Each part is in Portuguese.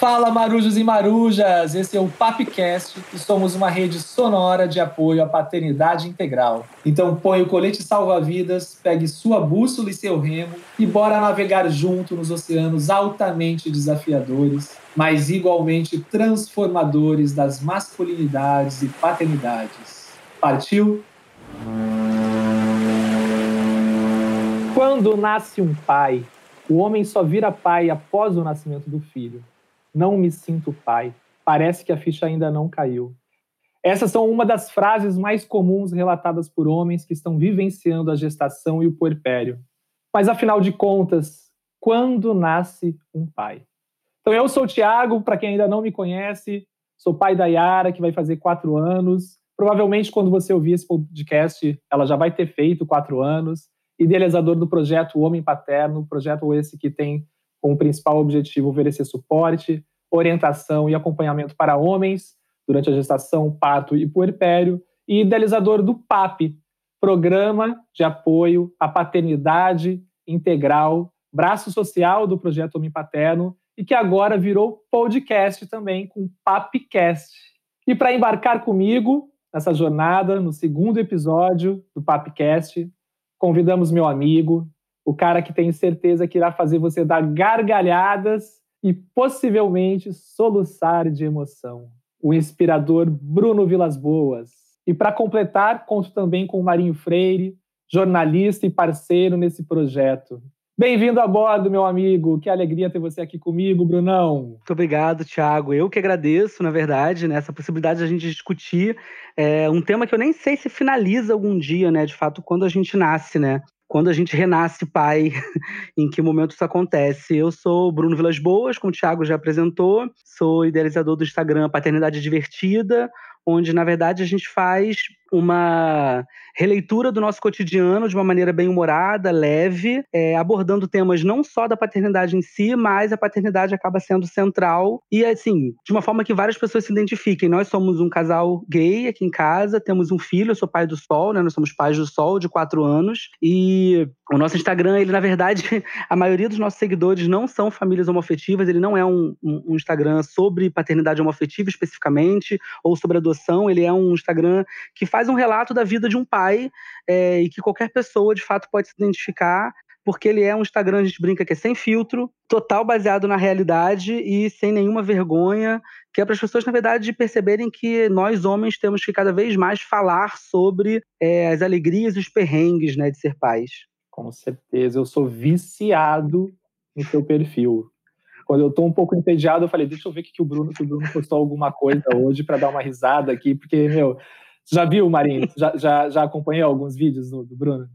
Fala marujos e marujas, esse é o Papcast e somos uma rede sonora de apoio à paternidade integral. Então põe o colete salva-vidas, pegue sua bússola e seu remo e bora navegar junto nos oceanos altamente desafiadores, mas igualmente transformadores das masculinidades e paternidades. Partiu? Quando nasce um pai, o homem só vira pai após o nascimento do filho. Não me sinto pai. Parece que a ficha ainda não caiu. Essas são uma das frases mais comuns relatadas por homens que estão vivenciando a gestação e o puerpério. Mas afinal de contas, quando nasce um pai? Então eu sou o Tiago, para quem ainda não me conhece, sou pai da Yara, que vai fazer quatro anos. Provavelmente quando você ouvir esse podcast, ela já vai ter feito quatro anos. Idealizador do projeto Homem Paterno, projeto esse que tem com o principal objetivo oferecer suporte, orientação e acompanhamento para homens durante a gestação, parto e puerpério, e idealizador do PAP, Programa de Apoio à Paternidade Integral, braço social do projeto Homem Paterno, e que agora virou podcast também, com Papcast. E para embarcar comigo nessa jornada, no segundo episódio do Papcast, convidamos meu amigo, o cara que tem certeza que irá fazer você dar gargalhadas e possivelmente soluçar de emoção. O inspirador Bruno Vilas Boas. E para completar, conto também com o Marinho Freire, jornalista e parceiro nesse projeto. Bem-vindo a bordo, meu amigo. Que alegria ter você aqui comigo, Brunão. Muito obrigado, Thiago. Eu que agradeço, na verdade, né, essa possibilidade de a gente discutir é, um tema que eu nem sei se finaliza algum dia, né? De fato, quando a gente nasce, né? Quando a gente renasce pai, em que momento isso acontece. Eu sou Bruno Vilas Boas, como o Thiago já apresentou, sou idealizador do Instagram Paternidade Divertida, onde, na verdade, a gente faz uma releitura do nosso cotidiano de uma maneira bem humorada, leve, é, abordando temas não só da paternidade em si, mas a paternidade acaba sendo central e, assim, de uma forma que várias pessoas se identifiquem. Nós somos um casal gay aqui em casa, temos um filho, eu sou pai do Sol, né? Nós somos pais do Sol, de quatro anos, e o nosso Instagram, ele, na verdade, a maioria dos nossos seguidores não são famílias homofetivas, ele não é um, um, Instagram sobre paternidade homofetiva especificamente, ou sobre adoção, ele é um Instagram que faz faz um relato da vida de um pai é, e que qualquer pessoa, de fato, pode se identificar, porque ele é um Instagram, a gente brinca que é sem filtro, total baseado na realidade e sem nenhuma vergonha, que é para as pessoas, na verdade, perceberem que nós, homens, temos que cada vez mais falar sobre é, as alegrias e os perrengues né, de ser pais. Com certeza, eu sou viciado no seu perfil. Quando eu estou um pouco entediado, eu falei, deixa eu ver que, que o Bruno, que o Bruno postou alguma coisa hoje para dar uma risada aqui, porque, meu, já viu, Marinho? Já, já, já acompanhou alguns vídeos do, do Bruno?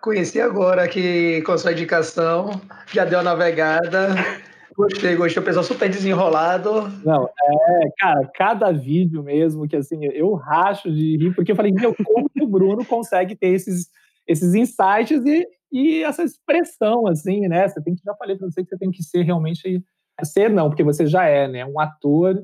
Conheci agora que com sua indicação, já deu a navegada. Gostei, gostei. O pessoal super desenrolado. Não, é, cara, cada vídeo mesmo que assim, eu racho de rir, porque eu falei, meu, como que o Bruno consegue ter esses, esses insights e, e essa expressão, assim, né? Você tem que, já falei pra você que você tem que ser realmente. Ser não, porque você já é, né? Um ator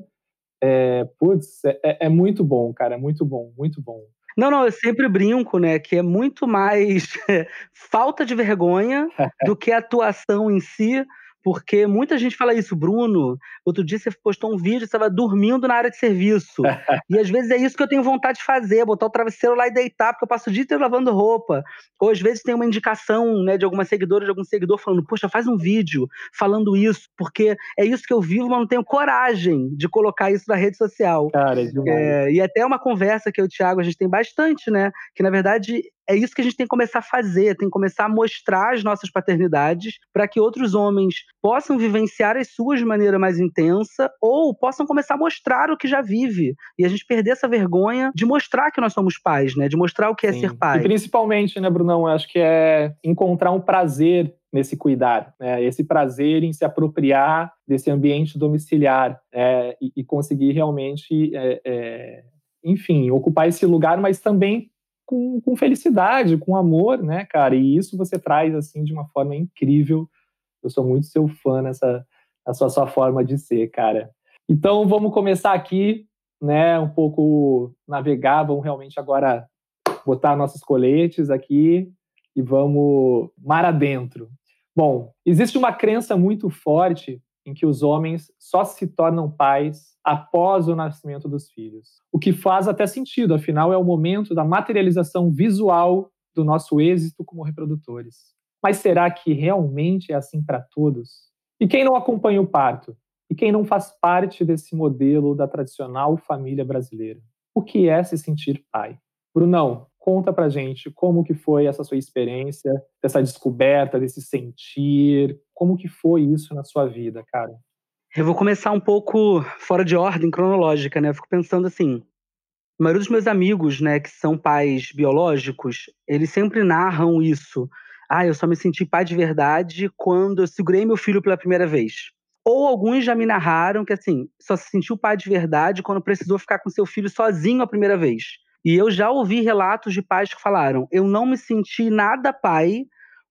é, putz, é, é, é muito bom, cara, é muito bom, muito bom. Não, não, eu sempre brinco, né, que é muito mais falta de vergonha do que atuação em si, porque muita gente fala isso, Bruno. Outro dia você postou um vídeo, você estava dormindo na área de serviço. e às vezes é isso que eu tenho vontade de fazer, botar o travesseiro lá e deitar, porque eu passo o dia inteiro lavando roupa. Ou às vezes tem uma indicação né, de alguma seguidora, de algum seguidor falando, poxa, faz um vídeo falando isso, porque é isso que eu vivo, mas não tenho coragem de colocar isso na rede social. Cara, é demais. É, e até uma conversa que eu e o Thiago, a gente tem bastante, né? Que na verdade é isso que a gente tem que começar a fazer, tem que começar a mostrar as nossas paternidades para que outros homens possam vivenciar as suas de maneira mais intensa ou possam começar a mostrar o que já vive e a gente perder essa vergonha de mostrar que nós somos pais, né? De mostrar o que é Sim. é ser pai. E principalmente, né, Brunão, acho que é encontrar um prazer nesse cuidar, né? esse prazer em se apropriar desse ambiente domiciliar é, e, e, conseguir realmente, é, é, enfim, ocupar esse lugar, mas também com, com felicidade, com amor, né, cara? E isso você traz, assim, de uma forma incrível. Eu sou muito seu fã nessa, nessa sua forma de ser, cara. Então, vamos começar aqui, né, um pouco navegar, vamos realmente agora botar nossos coletes aqui e vamos mar adentro. Bom, existe uma crença muito forte em que os homens só se tornam pais após o nascimento dos filhos. O que faz até sentido, afinal, é o momento da materialização visual do nosso êxito como reprodutores. Mas será que realmente é assim para todos? E quem não acompanha o parto? E quem não faz parte desse modelo da tradicional família brasileira? O que é se sentir pai? Brunão, conta pra gente como que foi essa sua experiência, dessa descoberta, desse sentir, como que foi isso na sua vida, cara? Eu vou começar um pouco fora de ordem cronológica, né? Eu fico pensando assim, a maioria dos meus amigos, né, que são pais biológicos, eles sempre narram isso ah, eu só me senti pai de verdade quando eu segurei meu filho pela primeira vez. Ou alguns já me narraram que, assim, só se sentiu pai de verdade quando precisou ficar com seu filho sozinho a primeira vez. E eu já ouvi relatos de pais que falaram: eu não me senti nada pai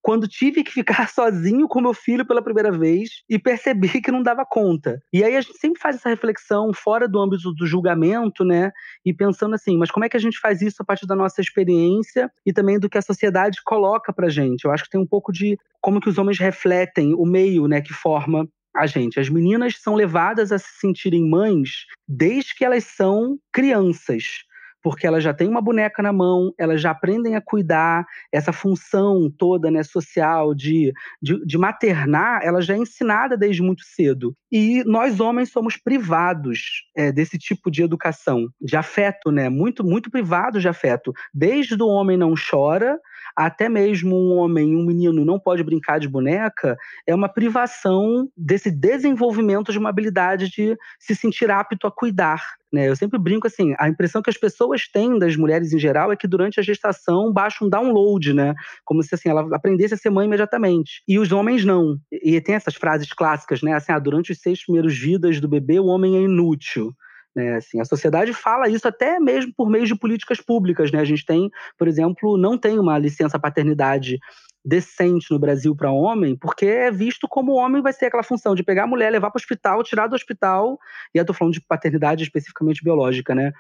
quando tive que ficar sozinho com meu filho pela primeira vez e percebi que não dava conta. E aí a gente sempre faz essa reflexão fora do âmbito do julgamento, né? E pensando assim, mas como é que a gente faz isso a partir da nossa experiência e também do que a sociedade coloca pra gente? Eu acho que tem um pouco de como que os homens refletem o meio, né, que forma a gente. As meninas são levadas a se sentirem mães desde que elas são crianças porque elas já têm uma boneca na mão, elas já aprendem a cuidar, essa função toda né, social de, de, de, maternar, ela já é ensinada desde muito cedo. E nós, homens, somos privados é, desse tipo de educação, de afeto, né? Muito, muito privados de afeto. Desde o homem não chora, até mesmo um homem, um menino não pode brincar de boneca, é uma privação desse desenvolvimento de uma habilidade de se sentir apto a cuidar. Né? Eu sempre brinco assim, a impressão que as pessoas têm das mulheres em geral é que durante a gestação baixa um download, né? Como se assim, ela aprendesse a ser mãe imediatamente. E os homens não. E tem essas frases clássicas, né? Assim, ah, durante os seis primeiros vidas do bebê, o homem é inútil. Né, assim, a sociedade fala isso até mesmo por meio de políticas públicas. Né? A gente tem, por exemplo, não tem uma licença paternidade decente no Brasil para homem, porque é visto como o homem vai ser aquela função de pegar a mulher, levar para o hospital, tirar do hospital, e eu estou falando de paternidade especificamente biológica, né?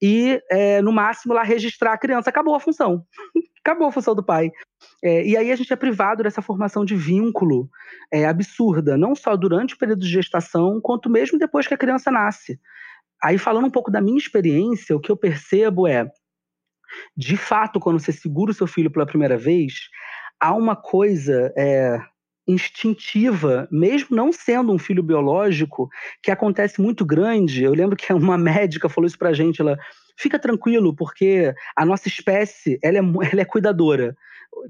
E, é, no máximo, lá registrar a criança. Acabou a função. Acabou a função do pai. É, e aí a gente é privado dessa formação de vínculo é, absurda, não só durante o período de gestação, quanto mesmo depois que a criança nasce. Aí, falando um pouco da minha experiência, o que eu percebo é, de fato, quando você segura o seu filho pela primeira vez, há uma coisa é, instintiva, mesmo não sendo um filho biológico, que acontece muito grande. Eu lembro que uma médica falou isso pra gente, ela fica tranquilo, porque a nossa espécie, ela é, ela é cuidadora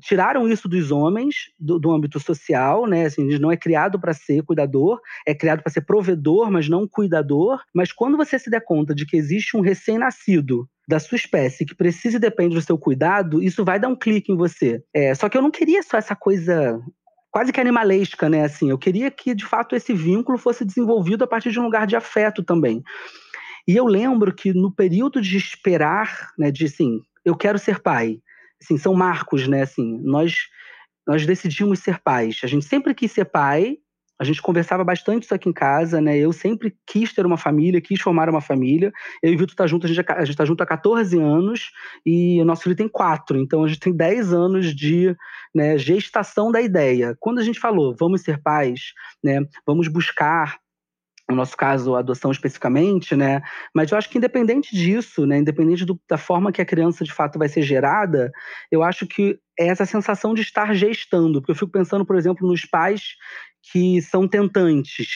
tiraram isso dos homens, do, do âmbito social, né? Assim, a gente não é criado para ser cuidador, é criado para ser provedor, mas não cuidador. Mas quando você se der conta de que existe um recém-nascido da sua espécie que precisa e depende do seu cuidado, isso vai dar um clique em você. É, só que eu não queria só essa coisa quase que animalesca, né? Assim, eu queria que de fato esse vínculo fosse desenvolvido a partir de um lugar de afeto também. E eu lembro que no período de esperar, né, de assim, eu quero ser pai, assim, são marcos, né? Assim, nós nós decidimos ser pais. A gente sempre quis ser pai. A gente conversava bastante isso aqui em casa, né? Eu sempre quis ter uma família, quis formar uma família. Eu e o Vitor tá junto, a gente, a gente tá junto há 14 anos e o nosso filho tem 4. Então a gente tem 10 anos de né, gestação da ideia. Quando a gente falou, vamos ser pais, né? Vamos buscar no nosso caso, a adoção especificamente, né? Mas eu acho que independente disso, né? Independente do, da forma que a criança de fato vai ser gerada, eu acho que é essa sensação de estar gestando. Porque eu fico pensando, por exemplo, nos pais que são tentantes.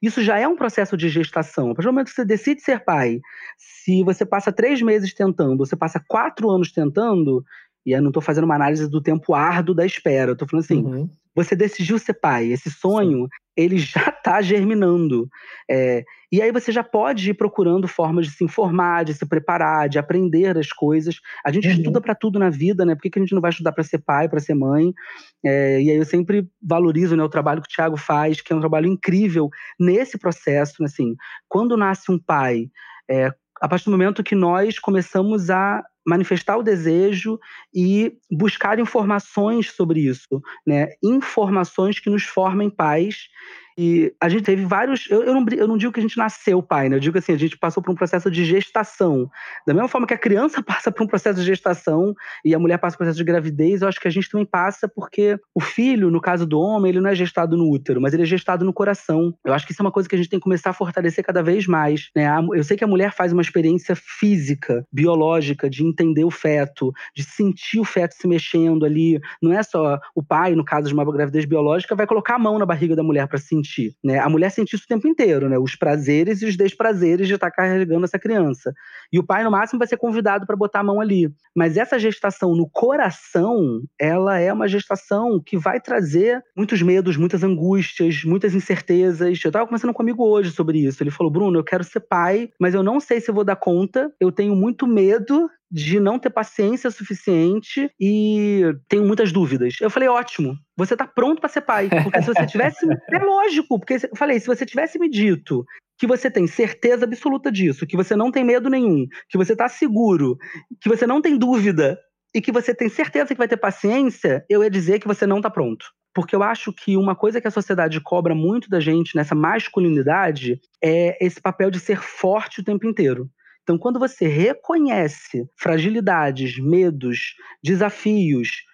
Isso já é um processo de gestação. A partir do momento que você decide ser pai, se você passa três meses tentando, você passa quatro anos tentando, e eu não estou fazendo uma análise do tempo árduo da espera, eu estou falando assim, uhum. você decidiu ser pai, esse sonho. Ele já está germinando. É, e aí você já pode ir procurando formas de se informar, de se preparar, de aprender as coisas. A gente uhum. estuda para tudo na vida, né? Por que, que a gente não vai estudar para ser pai, para ser mãe? É, e aí eu sempre valorizo né, o trabalho que o Tiago faz, que é um trabalho incrível nesse processo, né, assim, quando nasce um pai, é, a partir do momento que nós começamos a manifestar o desejo e buscar informações sobre isso, né? Informações que nos formem pais E a gente teve vários. Eu, eu, não, eu não digo que a gente nasceu pai, né? Eu digo assim, a gente passou por um processo de gestação. Da mesma forma que a criança passa por um processo de gestação e a mulher passa por um processo de gravidez, eu acho que a gente também passa porque o filho, no caso do homem, ele não é gestado no útero, mas ele é gestado no coração. Eu acho que isso é uma coisa que a gente tem que começar a fortalecer cada vez mais. Né? Eu sei que a mulher faz uma experiência física, biológica, de entender o feto, de sentir o feto se mexendo ali. Não é só o pai, no caso de uma gravidez biológica, vai colocar a mão na barriga da mulher para sentir. Né? A mulher sente isso o tempo inteiro, né? os prazeres e os desprazeres de estar carregando essa criança. E o pai, no máximo, vai ser convidado para botar a mão ali. Mas essa gestação no coração, ela é uma gestação que vai trazer muitos medos, muitas angústias, muitas incertezas. Eu estava conversando comigo hoje sobre isso. Ele falou: Bruno, eu quero ser pai, mas eu não sei se vou dar conta. Eu tenho muito medo de não ter paciência suficiente e tenho muitas dúvidas. Eu falei, ótimo, você tá pronto para ser pai. Porque se você tivesse. é lógico, porque eu falei, se você tivesse me dito que você tem certeza absoluta disso, que você não tem medo nenhum, que você tá seguro, que você não tem dúvida e que você tem certeza que vai ter paciência, eu ia dizer que você não tá pronto. Porque eu acho que uma coisa que a sociedade cobra muito da gente nessa masculinidade é esse papel de ser forte o tempo inteiro. Então, quando você reconhece fragilidades, medos, desafios,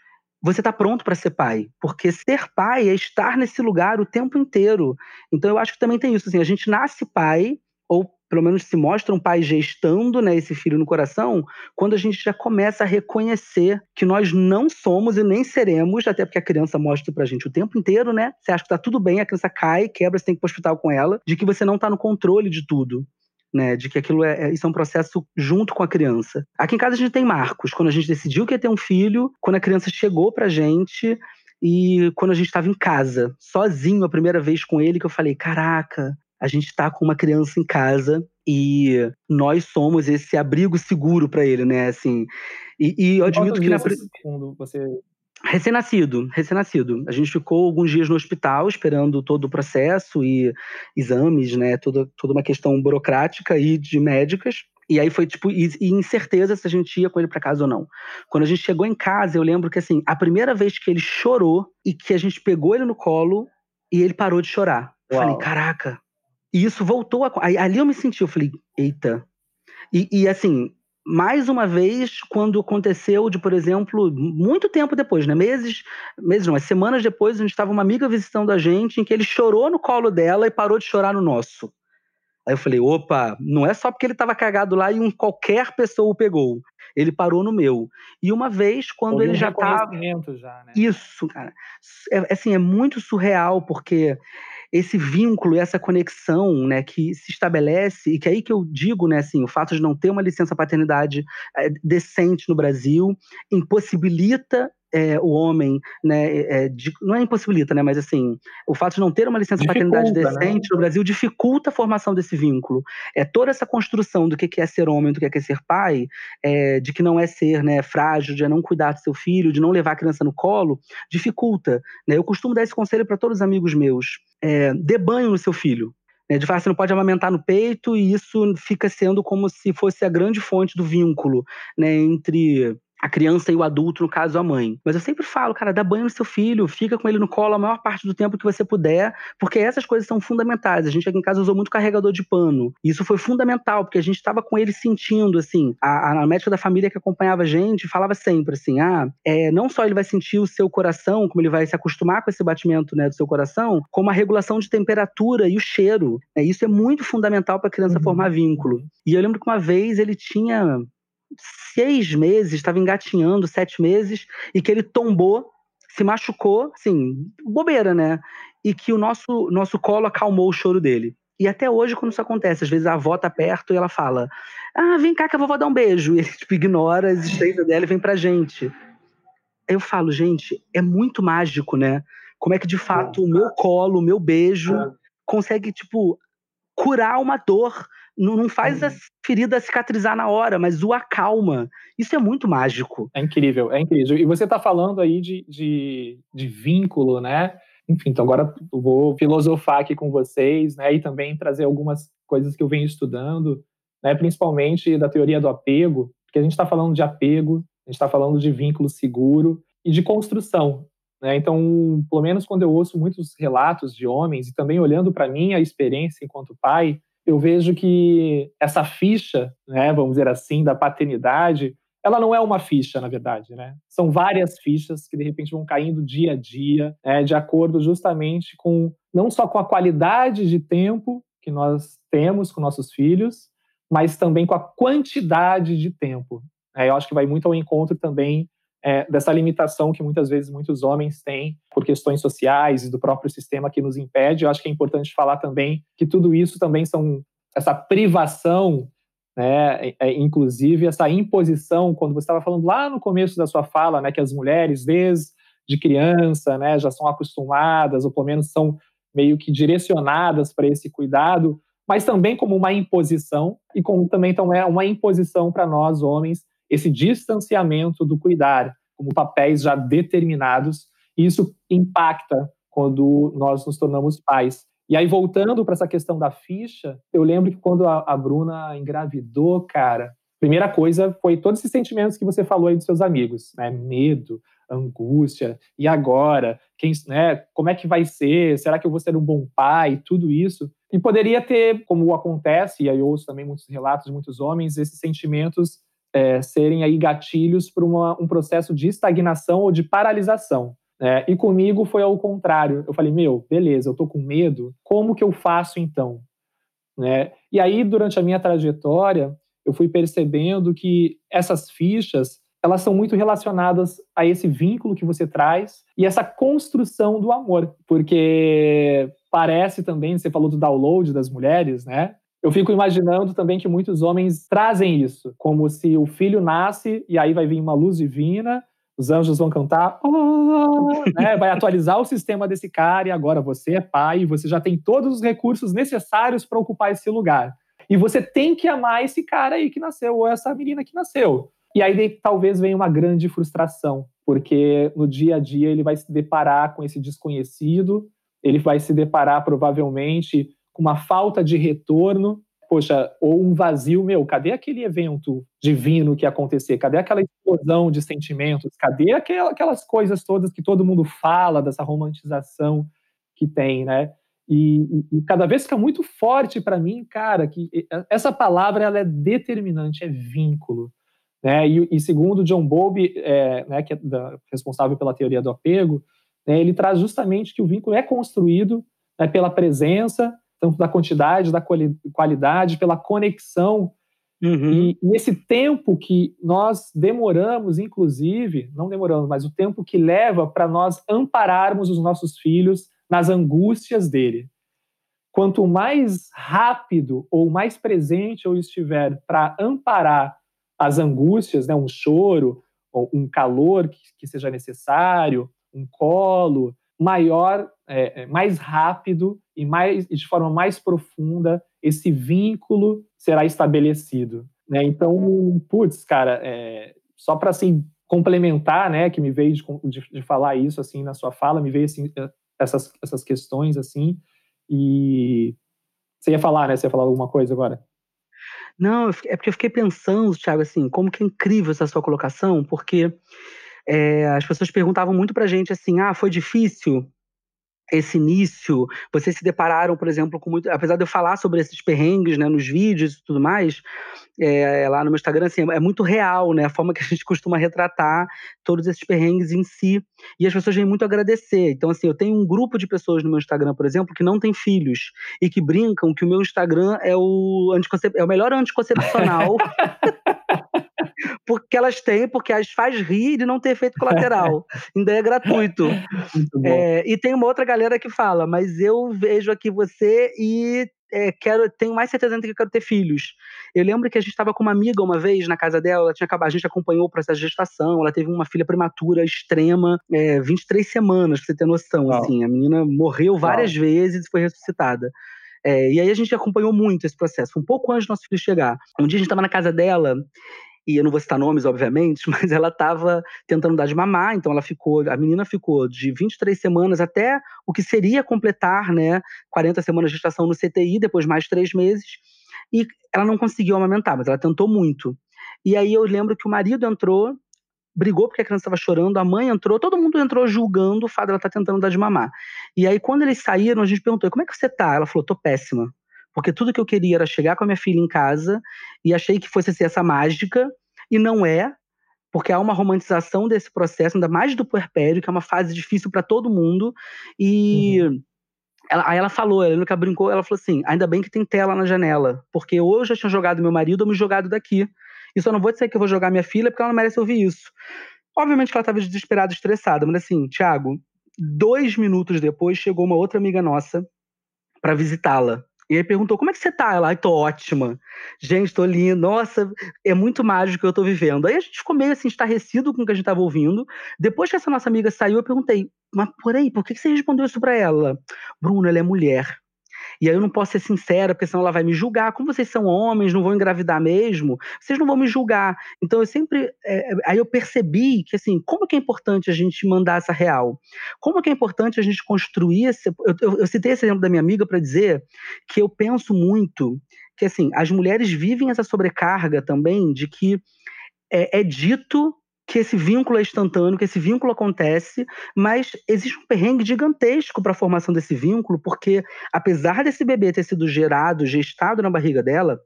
você está pronto para ser pai. Porque ser pai é estar nesse lugar o tempo inteiro. Então, eu acho que também tem isso. Assim, a gente nasce pai, ou pelo menos se mostra um pai gestando né, esse filho no coração, quando a gente já começa a reconhecer que nós não somos e nem seremos, até porque a criança mostra pra gente o tempo inteiro, né? Você acha que tá tudo bem, a criança cai, quebra, você tem que ir pro hospital com ela, de que você não tá no controle de tudo né? De que aquilo é, é, isso é um processo junto com a criança. Aqui em casa a gente tem marcos. Quando a gente decidiu que ia ter um filho, quando a criança chegou pra gente e quando a gente estava em casa, sozinho a primeira vez com ele, que eu falei: caraca, a gente está com uma criança em casa e nós somos esse abrigo seguro para ele, né? Assim, e, e eu admito que na quando você Recém-nascido, recém-nascido. A gente ficou alguns dias no hospital esperando todo o processo e exames, né? Toda, toda uma questão burocrática e de médicas. E aí foi tipo, e, e incerteza se a gente ia com ele para casa ou não. Quando a gente chegou em casa, eu lembro que assim, a primeira vez que ele chorou e que a gente pegou ele no colo e ele parou de chorar. Eu falei, caraca. E isso voltou a. Aí, ali eu me senti, eu falei, eita. E, e assim, mais uma vez quando aconteceu de, por exemplo, muito tempo depois, né? Meses, meses não, semanas depois, a gente estava uma amiga visitando a gente, em que ele chorou no colo dela e parou de chorar no nosso. Aí eu falei, opa, não é só porque ele estava cagado lá e um qualquer pessoa o pegou. Ele parou no meu. E uma vez, quando Houve ele um já estava. Né? Isso, cara. É, assim, é muito surreal, porque esse vínculo, essa conexão, né, que se estabelece e que é aí que eu digo, né, assim, o fato de não ter uma licença paternidade é, decente no Brasil impossibilita é, o homem, né, é, de, não é impossibilita, né, mas assim, o fato de não ter uma licença dificulta, paternidade né? decente né? no Brasil dificulta a formação desse vínculo. É toda essa construção do que é ser homem, do que é ser pai, é, de que não é ser, né, frágil, de não cuidar do seu filho, de não levar a criança no colo, dificulta. Né? Eu costumo dar esse conselho para todos os amigos meus: é, dê banho no seu filho. Né, de fato, você não pode amamentar no peito e isso fica sendo como se fosse a grande fonte do vínculo né, entre a criança e o adulto, no caso a mãe. Mas eu sempre falo, cara, dá banho no seu filho, fica com ele no colo a maior parte do tempo que você puder, porque essas coisas são fundamentais. A gente aqui em casa usou muito carregador de pano. E isso foi fundamental, porque a gente estava com ele sentindo, assim. A, a, médica da família que acompanhava a gente falava sempre assim: ah, é, não só ele vai sentir o seu coração, como ele vai se acostumar com esse batimento né, do seu coração, como a regulação de temperatura e o cheiro. É, isso é muito fundamental para a criança uhum. formar vínculo. E eu lembro que uma vez ele tinha seis meses, estava engatinhando, sete meses, e que ele tombou, se machucou, assim, bobeira, né? E que o nosso, nosso colo acalmou o choro dele. E até hoje, quando isso acontece, às vezes a avó tá perto e ela fala: Ah, vem cá que a vovó dá um beijo. E ele tipo, ignora a existência dela e vem pra gente. Aí eu falo, gente, é muito mágico, né? Como é que de fato o meu colo, o meu beijo é. consegue, tipo, curar uma dor não, não faz a ferida cicatrizar na hora, mas o acalma. Isso é muito mágico. É incrível, é incrível. E você está falando aí de, de, de, vínculo, né? Enfim, então agora eu vou filosofar aqui com vocês, né? E também trazer algumas coisas que eu venho estudando, né? Principalmente da teoria do apego, porque a gente está falando de apego, a gente está falando de vínculo seguro e de construção. Né? Então, pelo menos quando eu ouço muitos relatos de homens e também olhando para mim a experiência enquanto pai, eu vejo que essa ficha, né, vamos dizer assim, da paternidade, ela não é uma ficha, na verdade, né? São várias fichas que de repente vão caindo dia a dia, né, de acordo justamente com não só com a qualidade de tempo que nós temos com nossos filhos, mas também com a quantidade de tempo. É, eu acho que vai muito ao encontro também é, dessa limitação que muitas vezes muitos homens têm por questões sociais e do próprio sistema que nos impede. Eu acho que é importante falar também que tudo isso também são essa privação, né, é, é inclusive essa imposição, quando você estava falando lá no começo da sua fala, né, que as mulheres desde de criança, né, já são acostumadas ou pelo menos são meio que direcionadas para esse cuidado, mas também como uma imposição e como também então é uma imposição para nós homens esse distanciamento do cuidar como papéis já determinados, e isso impacta quando nós nos tornamos pais. E aí, voltando para essa questão da ficha, eu lembro que quando a, a Bruna engravidou, cara, primeira coisa foi todos esses sentimentos que você falou aí dos seus amigos, né? Medo, angústia, e agora? Quem, né? Como é que vai ser? Será que eu vou ser um bom pai? Tudo isso. E poderia ter, como acontece, e aí eu ouço também muitos relatos de muitos homens, esses sentimentos é, serem aí gatilhos para um processo de estagnação ou de paralisação. É, e comigo foi ao contrário. Eu falei, meu, beleza, eu tô com medo, como que eu faço então? Né? E aí, durante a minha trajetória, eu fui percebendo que essas fichas, elas são muito relacionadas a esse vínculo que você traz e essa construção do amor. Porque parece também, você falou do download das mulheres, né? Eu fico imaginando também que muitos homens trazem isso, como se o filho nasce e aí vai vir uma luz divina, os anjos vão cantar, oh, né? vai atualizar o sistema desse cara e agora você é pai, você já tem todos os recursos necessários para ocupar esse lugar. E você tem que amar esse cara aí que nasceu, ou essa menina que nasceu. E aí talvez venha uma grande frustração, porque no dia a dia ele vai se deparar com esse desconhecido, ele vai se deparar provavelmente com uma falta de retorno, poxa, ou um vazio, meu, cadê aquele evento divino que ia acontecer? Cadê aquela explosão de sentimentos? Cadê aquelas coisas todas que todo mundo fala, dessa romantização que tem, né? E, e cada vez fica muito forte para mim, cara, que essa palavra ela é determinante, é vínculo. Né? E, e segundo John Bowlby, é, né, que é da, responsável pela teoria do apego, né, ele traz justamente que o vínculo é construído né, pela presença, tanto da quantidade, da qualidade, pela conexão. Uhum. E, e, esse tempo que nós demoramos, inclusive, não demoramos, mas o tempo que leva para nós ampararmos os nossos filhos nas angústias dele. Quanto mais rápido ou mais presente eu estiver para amparar as angústias, né, um choro, ou um calor que, que seja necessário, um colo, maior, é, é, mais rápido e mais de forma mais profunda esse vínculo será estabelecido. Né? Então, putz, cara, é, só para assim complementar, né, que me veio de, de, de, falar isso assim na sua fala, me veio assim é, essas essas questões assim e você ia falar, né? Você ia falar alguma coisa agora? Não, é porque eu fiquei pensando, Thiago, assim, como que é incrível essa sua colocação, porque é, as pessoas perguntavam muito pra gente assim: ah, foi difícil esse início? Vocês se depararam, por exemplo, com muito. Apesar de eu falar sobre esses perrengues né, nos vídeos e tudo mais, é, lá no meu Instagram, assim, é muito real, né? A forma que a gente costuma retratar todos esses perrengues em si. E as pessoas vêm muito agradecer. Então, assim, eu tenho um grupo de pessoas no meu Instagram, por exemplo, que não tem filhos e que brincam que o meu Instagram é o, anticoncep... é o melhor anticoncepcional. porque elas têm, porque as faz rir de não ter efeito colateral. Ainda é gratuito. É, e tem uma outra galera que fala, mas eu vejo aqui você e é, quero, tenho mais certeza ainda que eu quero ter filhos. Eu lembro que a gente estava com uma amiga uma vez na casa dela, ela tinha acabado, a gente acompanhou o processo de gestação, ela teve uma filha prematura extrema, é, 23 semanas, pra você ter noção, assim. A menina morreu várias vezes e foi ressuscitada. É, e aí a gente acompanhou muito esse processo. Um pouco antes do nosso filho chegar. Um dia a gente estava na casa dela e eu não vou citar nomes, obviamente, mas ela estava tentando dar de mamar, então ela ficou, a menina ficou de 23 semanas até o que seria completar, né, 40 semanas de gestação no CTI, depois mais três meses, e ela não conseguiu amamentar, mas ela tentou muito. E aí eu lembro que o marido entrou brigou porque a criança estava chorando, a mãe entrou, todo mundo entrou julgando o fato dela estar tá tentando dar de mamar. E aí, quando eles saíram, a gente perguntou: como é que você tá? Ela falou: tô péssima. Porque tudo que eu queria era chegar com a minha filha em casa e achei que fosse ser essa mágica, e não é, porque há uma romantização desse processo, ainda mais do puerpério, que é uma fase difícil para todo mundo. E. Uhum. Ela, aí ela falou, ela nunca brincou, ela falou assim: ainda bem que tem tela na janela, porque ou eu já tinha jogado meu marido ou me jogado daqui. Isso eu não vou dizer que eu vou jogar minha filha, porque ela não merece ouvir isso. Obviamente que ela estava desesperada, estressada, mas assim, Thiago, dois minutos depois chegou uma outra amiga nossa para visitá-la. E aí perguntou: como é que você tá? Ela, ai, tô ótima. Gente, tô linda. Nossa, é muito mágico que eu tô vivendo. Aí a gente ficou meio assim, estarrecido com o que a gente tava ouvindo. Depois que essa nossa amiga saiu, eu perguntei: mas por aí, por que você respondeu isso pra ela? Bruno, ela é mulher. E aí eu não posso ser sincera, porque senão ela vai me julgar. Como vocês são homens, não vão engravidar mesmo, vocês não vão me julgar. Então eu sempre. É, é, aí eu percebi que, assim, como que é importante a gente mandar essa real? Como que é importante a gente construir esse. Eu, eu, eu citei esse exemplo da minha amiga para dizer que eu penso muito que, assim, as mulheres vivem essa sobrecarga também de que é, é dito que esse vínculo é instantâneo, que esse vínculo acontece, mas existe um perrengue gigantesco para a formação desse vínculo, porque apesar desse bebê ter sido gerado, gestado na barriga dela,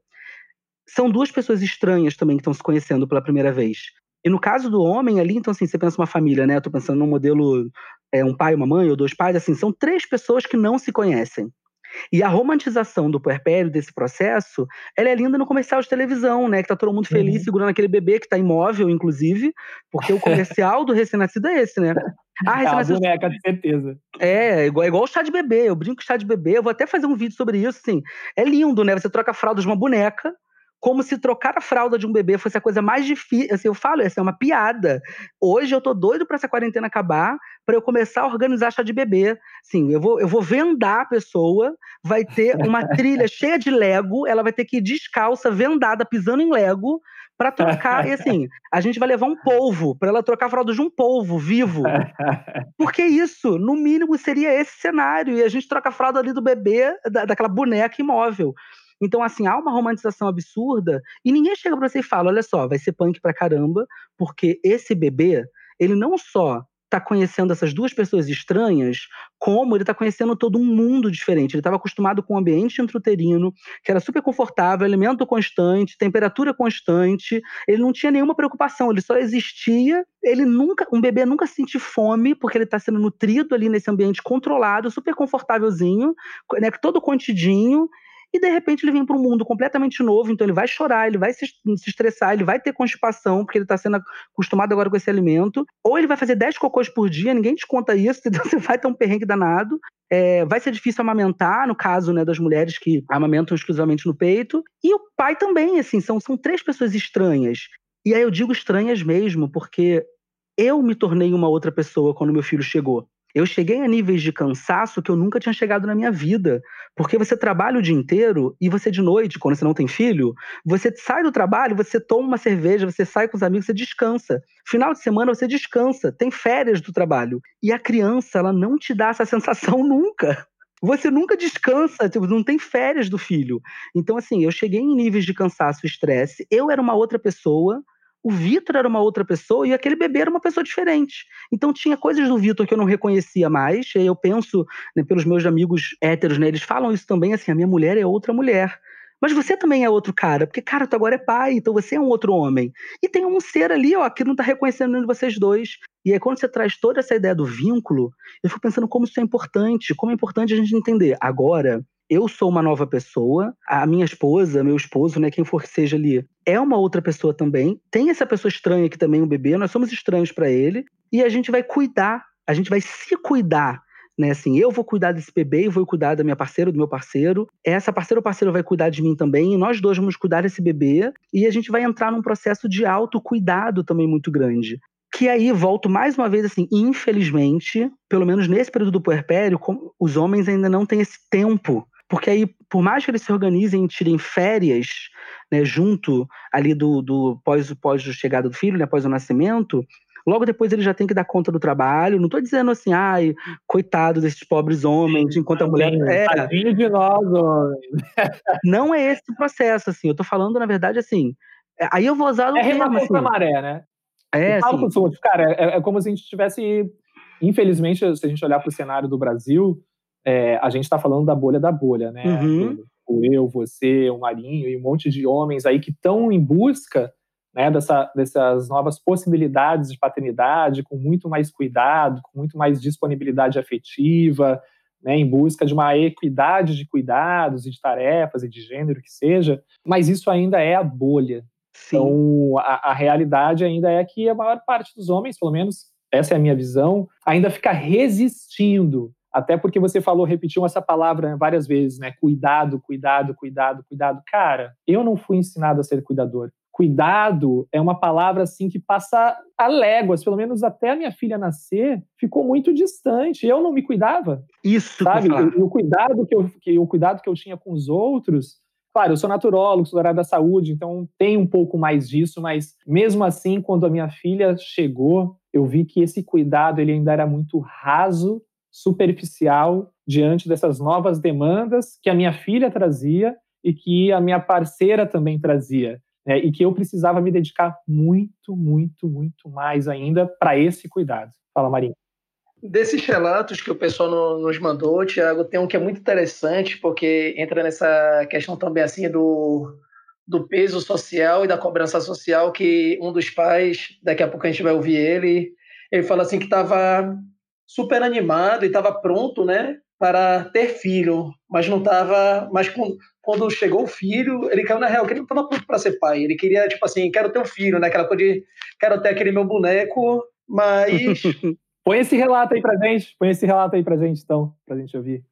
são duas pessoas estranhas também que estão se conhecendo pela primeira vez. E no caso do homem ali, então assim, você pensa uma família, né? Eu tô pensando num modelo, é, um pai, uma mãe ou dois pais, assim, são três pessoas que não se conhecem. E a romantização do puerpério, desse processo, ela é linda no comercial de televisão, né? Que tá todo mundo feliz uhum. segurando aquele bebê que tá imóvel, inclusive, porque o comercial do recém-nascido é esse, né? Ah, é a boneca, de certeza. É, igual, igual o chá de bebê. Eu brinco chá de bebê. Eu vou até fazer um vídeo sobre isso, assim. É lindo, né? Você troca a fralda de uma boneca como se trocar a fralda de um bebê fosse a coisa mais difícil. Assim, eu falo, essa é uma piada. Hoje eu tô doido para essa quarentena acabar, para eu começar a organizar chá de bebê. Sim, eu vou, eu vou vendar a pessoa, vai ter uma trilha cheia de Lego, ela vai ter que ir descalça, vendada, pisando em Lego, para trocar. e assim, a gente vai levar um polvo, para ela trocar a fralda de um polvo vivo. Porque isso, no mínimo, seria esse cenário. E a gente troca a fralda ali do bebê, da, daquela boneca imóvel. Então, assim, há uma romantização absurda e ninguém chega pra você e fala: olha só, vai ser punk pra caramba, porque esse bebê, ele não só tá conhecendo essas duas pessoas estranhas, como ele tá conhecendo todo um mundo diferente. Ele estava acostumado com um ambiente intrauterino, que era super confortável, alimento constante, temperatura constante. Ele não tinha nenhuma preocupação, ele só existia. Ele nunca, um bebê nunca sente fome, porque ele está sendo nutrido ali nesse ambiente controlado, super confortávelzinho, né, todo contidinho e de repente ele vem para um mundo completamente novo, então ele vai chorar, ele vai se, estressar, ele vai ter constipação, porque ele está sendo acostumado agora com esse alimento, ou ele vai fazer 10 cocôs por dia, ninguém te conta isso, então você vai ter um perrengue danado. É, vai ser difícil amamentar, no caso né, das mulheres que amamentam exclusivamente no peito. E o pai também, assim, são, são três pessoas estranhas. E aí eu digo estranhas mesmo, porque eu me tornei uma outra pessoa quando meu filho chegou. Eu cheguei a níveis de cansaço que eu nunca tinha chegado na minha vida. Porque você trabalha o dia inteiro e você de noite, quando você não tem filho, você sai do trabalho, você toma uma cerveja, você sai com os amigos, você descansa. Final de semana você descansa, tem férias do trabalho. E a criança, ela não te dá essa sensação nunca. Você nunca descansa, tipo, não tem férias do filho. Então, assim, eu cheguei em níveis de cansaço e estresse. Eu era uma outra pessoa, o Vitor era uma outra pessoa e aquele bebê era uma pessoa diferente. Então tinha coisas do Vitor que eu não reconhecia mais. E eu penso né, pelos meus amigos héteros, né, eles falam isso também, assim, a minha mulher é outra mulher. Mas você também é outro cara, porque, cara, tu agora é pai, então você é um outro homem. E tem um ser ali, ó, que não tá reconhecendo nenhum de vocês dois. E aí, quando você traz toda essa ideia do vínculo, eu fico pensando como isso é importante, como é importante a gente entender. Agora, eu sou uma nova pessoa, a minha esposa, meu esposo, né, quem for que seja ali, é uma outra pessoa também. Tem essa pessoa estranha aqui também, um bebê, nós somos estranhos para ele, e a gente vai cuidar, a gente vai se cuidar. Né, assim, eu vou cuidar desse bebê, eu vou cuidar da minha parceira, do meu parceiro. Essa parceira ou parceiro vai cuidar de mim também, e nós dois vamos cuidar desse bebê, e a gente vai entrar num processo de autocuidado também muito grande que aí volto mais uma vez assim, infelizmente, pelo menos nesse período do puerpério, os homens ainda não têm esse tempo porque aí, por mais que eles se organizem e tirem férias, né, junto ali do, do pós, pós chegada do filho, né, após o nascimento, logo depois ele já tem que dar conta do trabalho. Não estou dizendo assim, ai, coitado desses pobres homens, enquanto a mulher. É, de nós, homens. Não é esse o processo, assim. Eu estou falando, na verdade, assim. É, aí eu vou usar o é termo, assim, maré, né? É, outros, cara, é, é, como se a gente tivesse. Infelizmente, se a gente olhar para o cenário do Brasil, é, a gente está falando da bolha da bolha, né? Uhum. O eu, você, o Marinho e um monte de homens aí que estão em busca né, dessa, dessas novas possibilidades de paternidade, com muito mais cuidado, com muito mais disponibilidade afetiva, né, em busca de uma equidade de cuidados e de tarefas e de gênero que seja, mas isso ainda é a bolha. Sim. Então, a, a realidade ainda é que a maior parte dos homens, pelo menos essa é a minha visão, ainda fica resistindo até porque você falou, repetiu essa palavra várias vezes, né? Cuidado, cuidado, cuidado, cuidado. Cara, eu não fui ensinado a ser cuidador cuidado é uma palavra assim que passa a léguas, pelo menos até a minha filha nascer, ficou muito distante. Eu não me cuidava. Isso, sabe? O, o, cuidado que eu, que, o cuidado que eu tinha com os outros. Claro, eu sou naturólogo, sou da área da saúde, então tem um pouco mais disso, mas mesmo assim, quando a minha filha chegou, eu vi que esse cuidado ele ainda era muito raso, superficial diante dessas novas demandas que a minha filha trazia e que a minha parceira também trazia né, e que eu precisava me dedicar muito, muito, muito mais ainda para esse cuidado. Fala, Marinho. Desses relatos que o pessoal nos mandou, Tiago, tem um que é muito interessante, porque entra nessa questão também assim do, do peso social e da cobrança social, que um dos pais, daqui a pouco a gente vai ouvir ele, ele fala assim que estava super animado e estava pronto, né, para ter filho, mas não estava, mas com, quando chegou o filho, ele caiu na real, que ele não estava pronto para ser pai. Ele queria, tipo assim, quero ter um filho, né? Aquela coisa de quero ter aquele meu boneco, mas. põe esse relato aí pra gente, põe esse relato aí pra gente, então, pra gente ouvir.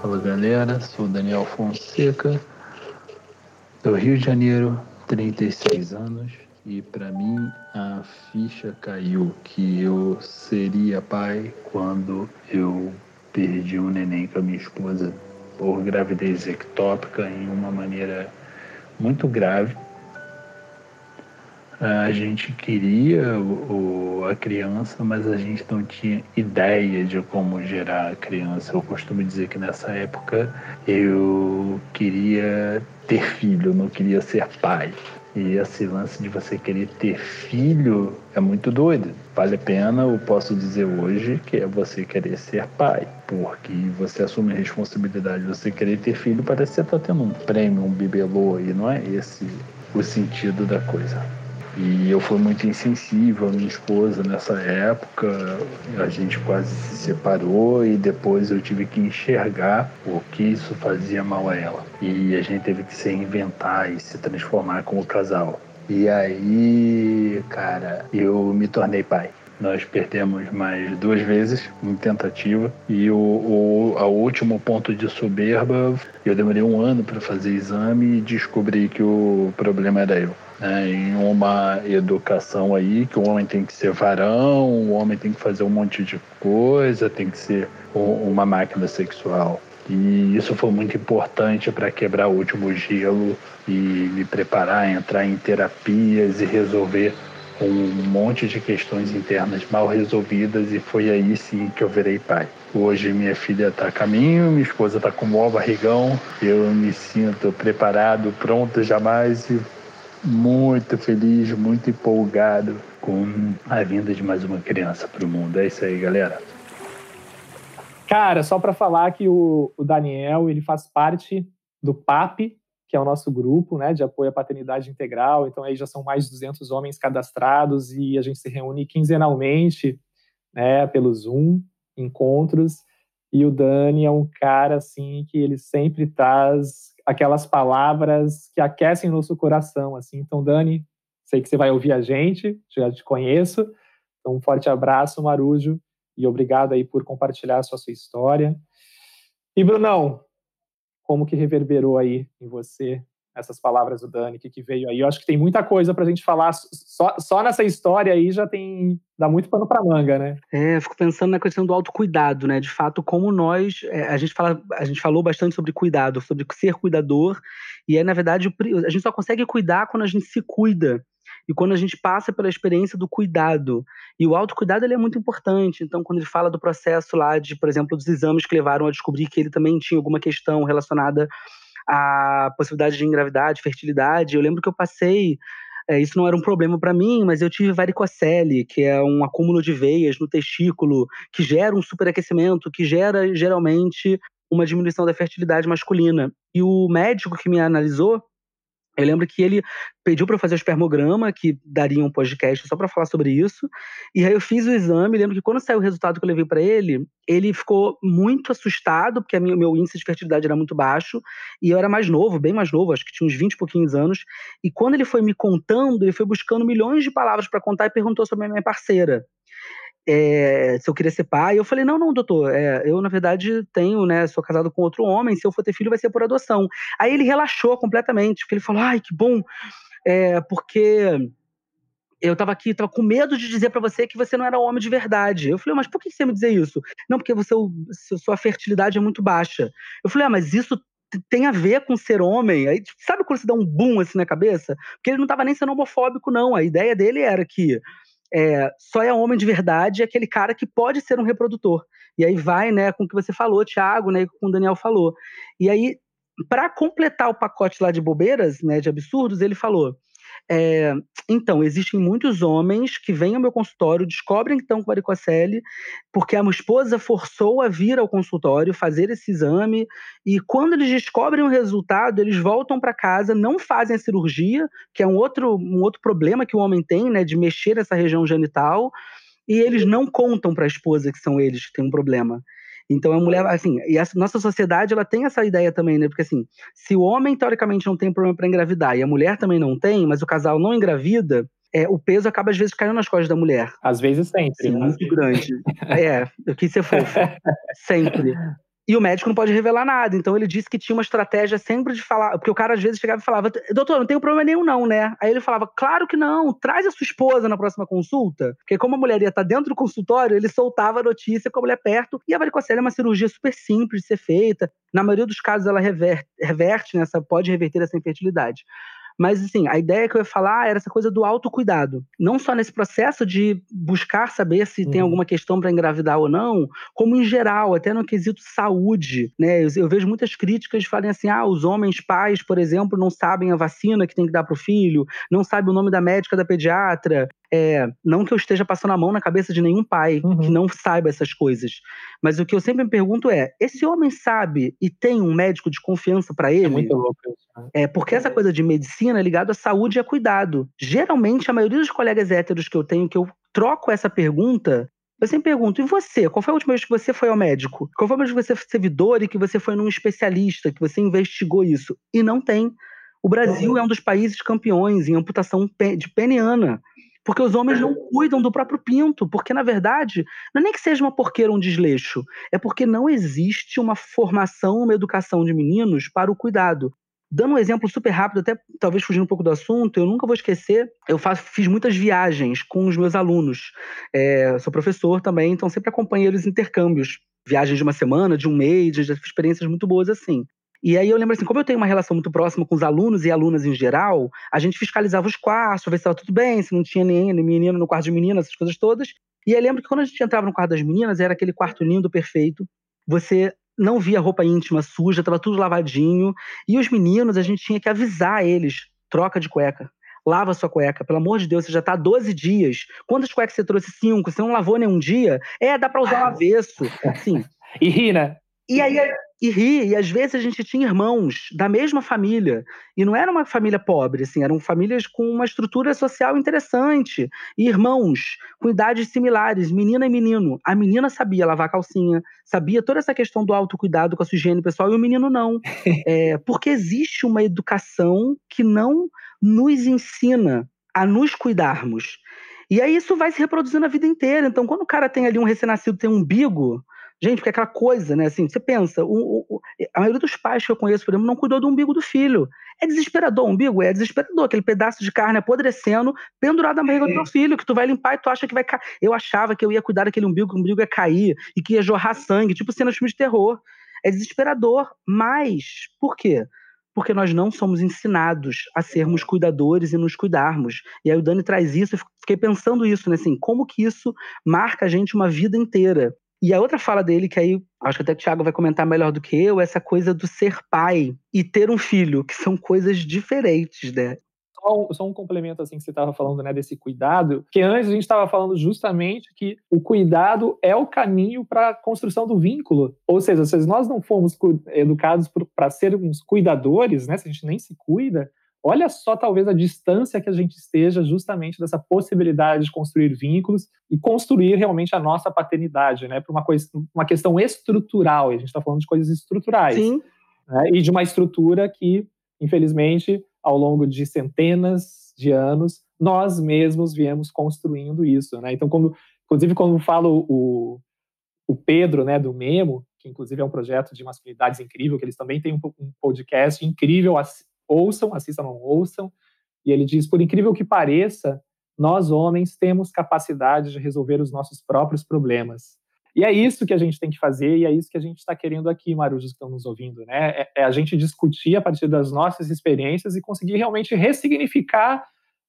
Fala galera, sou Daniel Fonseca, do Rio de Janeiro, 36 anos. E para mim a ficha caiu que eu seria pai quando eu perdi um neném com a minha esposa por gravidez ectópica em uma maneira muito grave. A gente queria o, a criança, mas a gente não tinha ideia de como gerar a criança. Eu costumo dizer que nessa época eu queria ter filho, não queria ser pai. E esse lance de você querer ter filho é muito doido. Vale a pena, eu posso dizer hoje, que é você querer ser pai. Porque você assume a responsabilidade de você querer ter filho, parece que você está tendo um prêmio, um bibelô, e não é esse o sentido da coisa. E eu fui muito insensível à minha esposa nessa época. A gente quase se separou e depois eu tive que enxergar o que isso fazia mal a ela. E a gente teve que se reinventar e se transformar como casal. E aí, cara, eu me tornei pai. Nós perdemos mais duas vezes em tentativa e o, o, último ponto de soberba, eu demorei um ano para fazer exame e descobri que o problema era eu né, em uma educação aí que o homem tem que ser varão, o homem tem que fazer um monte de coisa, tem que ser uma máquina sexual. E isso foi muito importante para quebrar o último gelo e me preparar, entrar em terapias e resolver um monte de questões internas mal resolvidas e foi aí sim que eu virei pai. Hoje minha filha está a caminho, minha esposa está com o maior barrigão, eu me sinto preparado, pronto jamais e muito feliz, muito empolgado com a vinda de mais uma criança para o mundo. É isso aí, galera. Cara, só para falar que o, o, Daniel ele faz parte do PAP, que é o nosso grupo né, de apoio à paternidade integral. Então, aí já são mais de 200 homens cadastrados e a gente se reúne quinzenalmente né, pelo Zoom, encontros. E o Dani é um cara assim que ele sempre traz aquelas palavras que aquecem nosso coração, assim. Então, Dani, sei que você vai ouvir a gente, já te conheço. Então, um forte abraço, Marujo, e obrigado aí por compartilhar a sua, sua história. E, Brunão, como que reverberou aí em você essas palavras do Dani, que, veio aí. Eu acho que tem muita coisa para a gente falar. Só, só nessa história aí já tem. dá muito pano para manga, né? É, fico pensando na questão do autocuidado, né? De fato, como nós. É, a, gente fala, a gente falou bastante sobre cuidado, sobre ser cuidador, e é, na verdade, a gente só consegue cuidar quando a gente se cuida. E quando a gente passa pela experiência do cuidado. E o autocuidado ele é muito importante. Então, quando ele fala do processo lá de, por exemplo, dos exames que levaram a descobrir que ele também tinha alguma questão relacionada a possibilidade de engravidar, de fertilidade. Eu lembro que eu passei é, isso não era um problema para mim, mas eu tive varicocele, que é um acúmulo de veias no testículo, que gera um superaquecimento, que gera geralmente uma diminuição da fertilidade masculina. E o médico que me analisou, eu lembro que ele pediu para eu fazer o espermograma, que daria um podcast só para falar sobre isso. E aí eu fiz o exame. Lembro que quando saiu o resultado que eu levei para ele, ele ficou muito assustado, porque o meu índice de fertilidade era muito baixo. E eu era mais novo, bem mais novo, acho que tinha uns 20 e pouquinhos anos. E quando ele foi me contando, ele foi buscando milhões de palavras para contar e perguntou sobre a minha parceira é, se eu queria ser pai. Eu falei, não, não, doutor, é, eu na verdade tenho, né, sou casado com outro homem, se eu for ter filho vai ser por adoção. Aí ele relaxou completamente, porque ele falou, ai, que bom, é, porque eu estava aqui, estava com medo de dizer para você que você não era homem de verdade. Eu falei, mas por que você me dizer isso? Não, porque você, sua fertilidade é muito baixa. Eu falei, ah, mas isso tem a ver com ser homem. Aí, tipo, sabe quando você dá um boom assim na cabeça? Porque ele não estava nem sendo homofóbico, não. A ideia dele era que é, só é homem de verdade aquele cara que pode ser um reprodutor. E aí vai, né, com o que você falou, Thiago, né, com o Daniel falou. E aí, para completar o pacote lá de bobeiras, né, de absurdos, ele falou: é, então, existem muitos homens que vêm ao meu consultório, descobrem que estão com varicocele, porque a minha esposa forçou a vir ao consultório fazer esse exame, e quando eles descobrem o resultado, eles voltam para casa, não fazem a cirurgia, que é um outro, um outro problema que o homem tem, né, de mexer nessa região genital, e eles não contam para a esposa que são eles que têm um problema. Então a mulher, assim, e a nossa sociedade ela tem essa ideia também, né? Porque assim, se o homem teoricamente não tem problema para engravidar e a mulher também não tem, mas o casal não engravida, é, o peso acaba às vezes caindo nas costas da mulher. Às vezes sempre. Sim, né? muito grande. é, eu quis ser fofo. sempre. E o médico não pode revelar nada. Então ele disse que tinha uma estratégia sempre de falar. Porque o cara às vezes chegava e falava: Doutor, não tem problema nenhum, não, né? Aí ele falava: Claro que não, traz a sua esposa na próxima consulta. Porque como a mulher ia estar dentro do consultório, ele soltava a notícia com a mulher perto. E a varicocele é uma cirurgia super simples de ser feita. Na maioria dos casos, ela reverte, reverte nessa, pode reverter essa infertilidade. Mas, assim, a ideia que eu ia falar era essa coisa do autocuidado. Não só nesse processo de buscar saber se uhum. tem alguma questão para engravidar ou não, como em geral, até no quesito saúde. Né? Eu, eu vejo muitas críticas falando assim: ah, os homens pais, por exemplo, não sabem a vacina que tem que dar para o filho, não sabem o nome da médica da pediatra, é, não que eu esteja passando a mão na cabeça de nenhum pai uhum. que não saiba essas coisas, mas o que eu sempre me pergunto é: esse homem sabe e tem um médico de confiança para é ele? É muito louco? É, porque essa coisa de medicina é ligada à saúde e a cuidado. Geralmente, a maioria dos colegas héteros que eu tenho, que eu troco essa pergunta, eu sempre pergunto, e você? Qual foi a última vez que você foi ao médico? Qual foi a última vez que você foi servidor e que você foi num especialista, que você investigou isso? E não tem. O Brasil é um dos países campeões em amputação de peniana. Porque os homens não cuidam do próprio pinto. Porque, na verdade, não é nem que seja uma porqueira ou um desleixo. É porque não existe uma formação, uma educação de meninos para o cuidado. Dando um exemplo super rápido, até talvez fugindo um pouco do assunto, eu nunca vou esquecer, eu faço, fiz muitas viagens com os meus alunos. É, sou professor também, então sempre acompanhei eles intercâmbios. Viagens de uma semana, de um mês, de experiências muito boas assim. E aí eu lembro assim, como eu tenho uma relação muito próxima com os alunos e alunas em geral, a gente fiscalizava os quartos, ver se estava tudo bem, se não tinha nem menino no quarto de meninas, essas coisas todas. E aí lembro que quando a gente entrava no quarto das meninas, era aquele quarto lindo, perfeito. Você não via roupa íntima suja, estava tudo lavadinho. E os meninos, a gente tinha que avisar eles: troca de cueca. Lava sua cueca, pelo amor de Deus, você já está 12 dias. Quantas cuecas você trouxe? Cinco. Você não lavou nenhum dia? É, dá para usar um avesso. Assim. e ri, né? E aí e ri, e às vezes a gente tinha irmãos da mesma família, e não era uma família pobre, assim, eram famílias com uma estrutura social interessante, e irmãos com idades similares, menina e menino. A menina sabia lavar calcinha, sabia toda essa questão do autocuidado com a sua higiene pessoal, e o menino não. é, porque existe uma educação que não nos ensina a nos cuidarmos. E aí isso vai se reproduzindo a vida inteira. Então, quando o cara tem ali um recém-nascido, tem um umbigo, Gente, porque é aquela coisa, né? Assim, você pensa, o, o, a maioria dos pais que eu conheço, por exemplo, não cuidou do umbigo do filho. É desesperador o umbigo? É desesperador. Aquele pedaço de carne apodrecendo, pendurado na barriga do teu filho, que tu vai limpar e tu acha que vai cair. Eu achava que eu ia cuidar daquele umbigo, que o umbigo ia cair e que ia jorrar sangue, tipo cena de filme de terror. É desesperador. Mas, por quê? porque nós não somos ensinados a sermos cuidadores e nos cuidarmos. E aí o Dani traz isso, eu fiquei pensando isso, né, assim, como que isso marca a gente uma vida inteira. E a outra fala dele, que aí acho que até o Thiago vai comentar melhor do que eu, essa coisa do ser pai e ter um filho, que são coisas diferentes, né? Só um, só um complemento assim que você estava falando, né, desse cuidado, que antes a gente estava falando justamente que o cuidado é o caminho para a construção do vínculo. Ou seja, se nós não fomos educados para sermos cuidadores, né, se a gente nem se cuida, Olha só, talvez, a distância que a gente esteja justamente dessa possibilidade de construir vínculos e construir realmente a nossa paternidade, né? Para uma, coisa, uma questão estrutural, e a gente está falando de coisas estruturais. Sim. Né? E de uma estrutura que, infelizmente, ao longo de centenas de anos, nós mesmos viemos construindo isso, né? Então, quando, inclusive, quando falo o, o Pedro, né, do Memo, que inclusive é um projeto de masculinidades incrível, que eles também têm um, um podcast incrível, ouçam, assistam, não ouçam. E ele diz: por incrível que pareça, nós homens temos capacidade de resolver os nossos próprios problemas. E é isso que a gente tem que fazer, e é isso que a gente está querendo aqui, Marujos, que estão nos ouvindo, né? É, é, a gente discutir a partir das nossas experiências e conseguir realmente ressignificar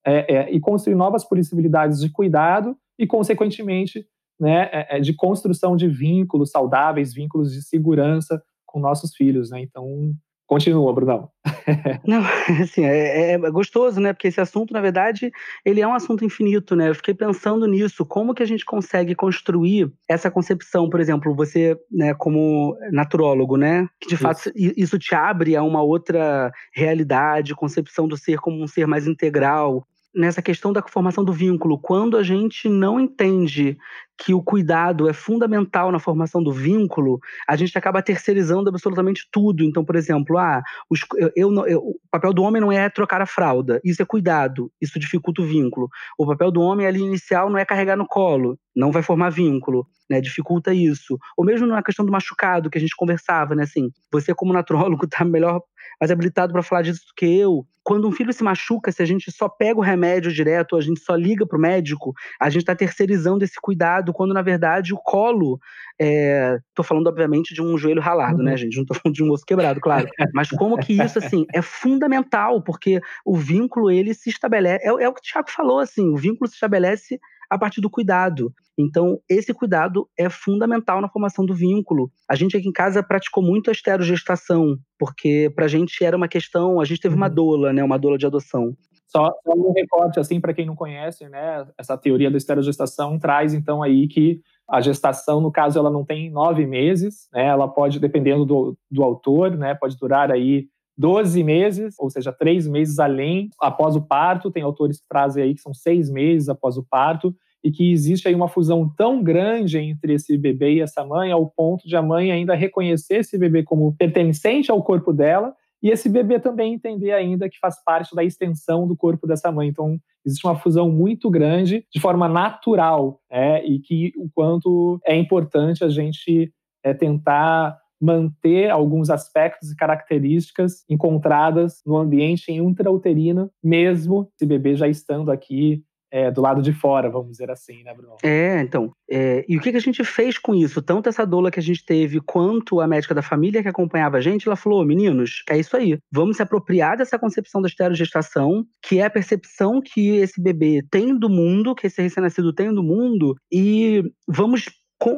é, é, e construir novas possibilidades de cuidado e, consequentemente, né, é, é, de construção de vínculos saudáveis, vínculos de segurança com nossos filhos, né? Então, Continua, Brunão. Não, assim, é, é, gostoso, né? Porque esse assunto, na verdade, ele é um assunto infinito, né? Eu fiquei pensando nisso, como que a gente consegue construir essa concepção, por exemplo, você, né, como naturólogo, né? Que de isso. fato isso te abre a uma outra realidade, concepção do ser como um ser mais integral, nessa questão da formação do vínculo, quando a gente não entende que o cuidado é fundamental na formação do vínculo, a gente acaba terceirizando absolutamente tudo. Então, por exemplo, ah, os, eu, eu, eu, o papel do homem não é trocar a fralda, isso é cuidado, isso dificulta o vínculo. O papel do homem ali inicial não é carregar no colo, não vai formar vínculo, né? Dificulta isso. Ou mesmo na questão do machucado que a gente conversava, né? Assim, você como natrólogo está melhor mais habilitado para falar disso do que eu. Quando um filho se machuca, se a gente só pega o remédio direto, a gente só liga para o médico, a gente está terceirizando esse cuidado, quando na verdade o colo. Estou é... falando, obviamente, de um joelho ralado, né, uhum. né, gente? Não estou falando de um osso quebrado, claro. Mas como que isso, assim, é fundamental, porque o vínculo, ele se estabelece. É, é o que o Tiago falou, assim, o vínculo se estabelece a partir do cuidado. Então, esse cuidado é fundamental na formação do vínculo. A gente aqui em casa praticou muito a esterogestação, porque pra gente era uma questão, a gente teve uma uhum. doula, né, uma doula de adoção. Só, um recorte assim para quem não conhece, né, essa teoria da esterogestação traz então aí que a gestação, no caso, ela não tem nove meses, né, ela pode, dependendo do, do autor, né, pode durar aí 12 meses, ou seja, três meses além após o parto. Tem autores que trazem aí que são seis meses após o parto e que existe aí uma fusão tão grande entre esse bebê e essa mãe ao ponto de a mãe ainda reconhecer esse bebê como pertencente ao corpo dela e esse bebê também entender ainda que faz parte da extensão do corpo dessa mãe. Então, existe uma fusão muito grande de forma natural, né? e que o quanto é importante a gente é, tentar manter alguns aspectos e características encontradas no ambiente intrauterino, mesmo esse bebê já estando aqui é, do lado de fora, vamos dizer assim, né, Bruno? É, então. É, e o que, que a gente fez com isso? Tanto essa doula que a gente teve, quanto a médica da família que acompanhava a gente, ela falou: meninos, é isso aí. Vamos se apropriar dessa concepção da esterogestação, que é a percepção que esse bebê tem do mundo, que esse recém-nascido tem do mundo, e vamos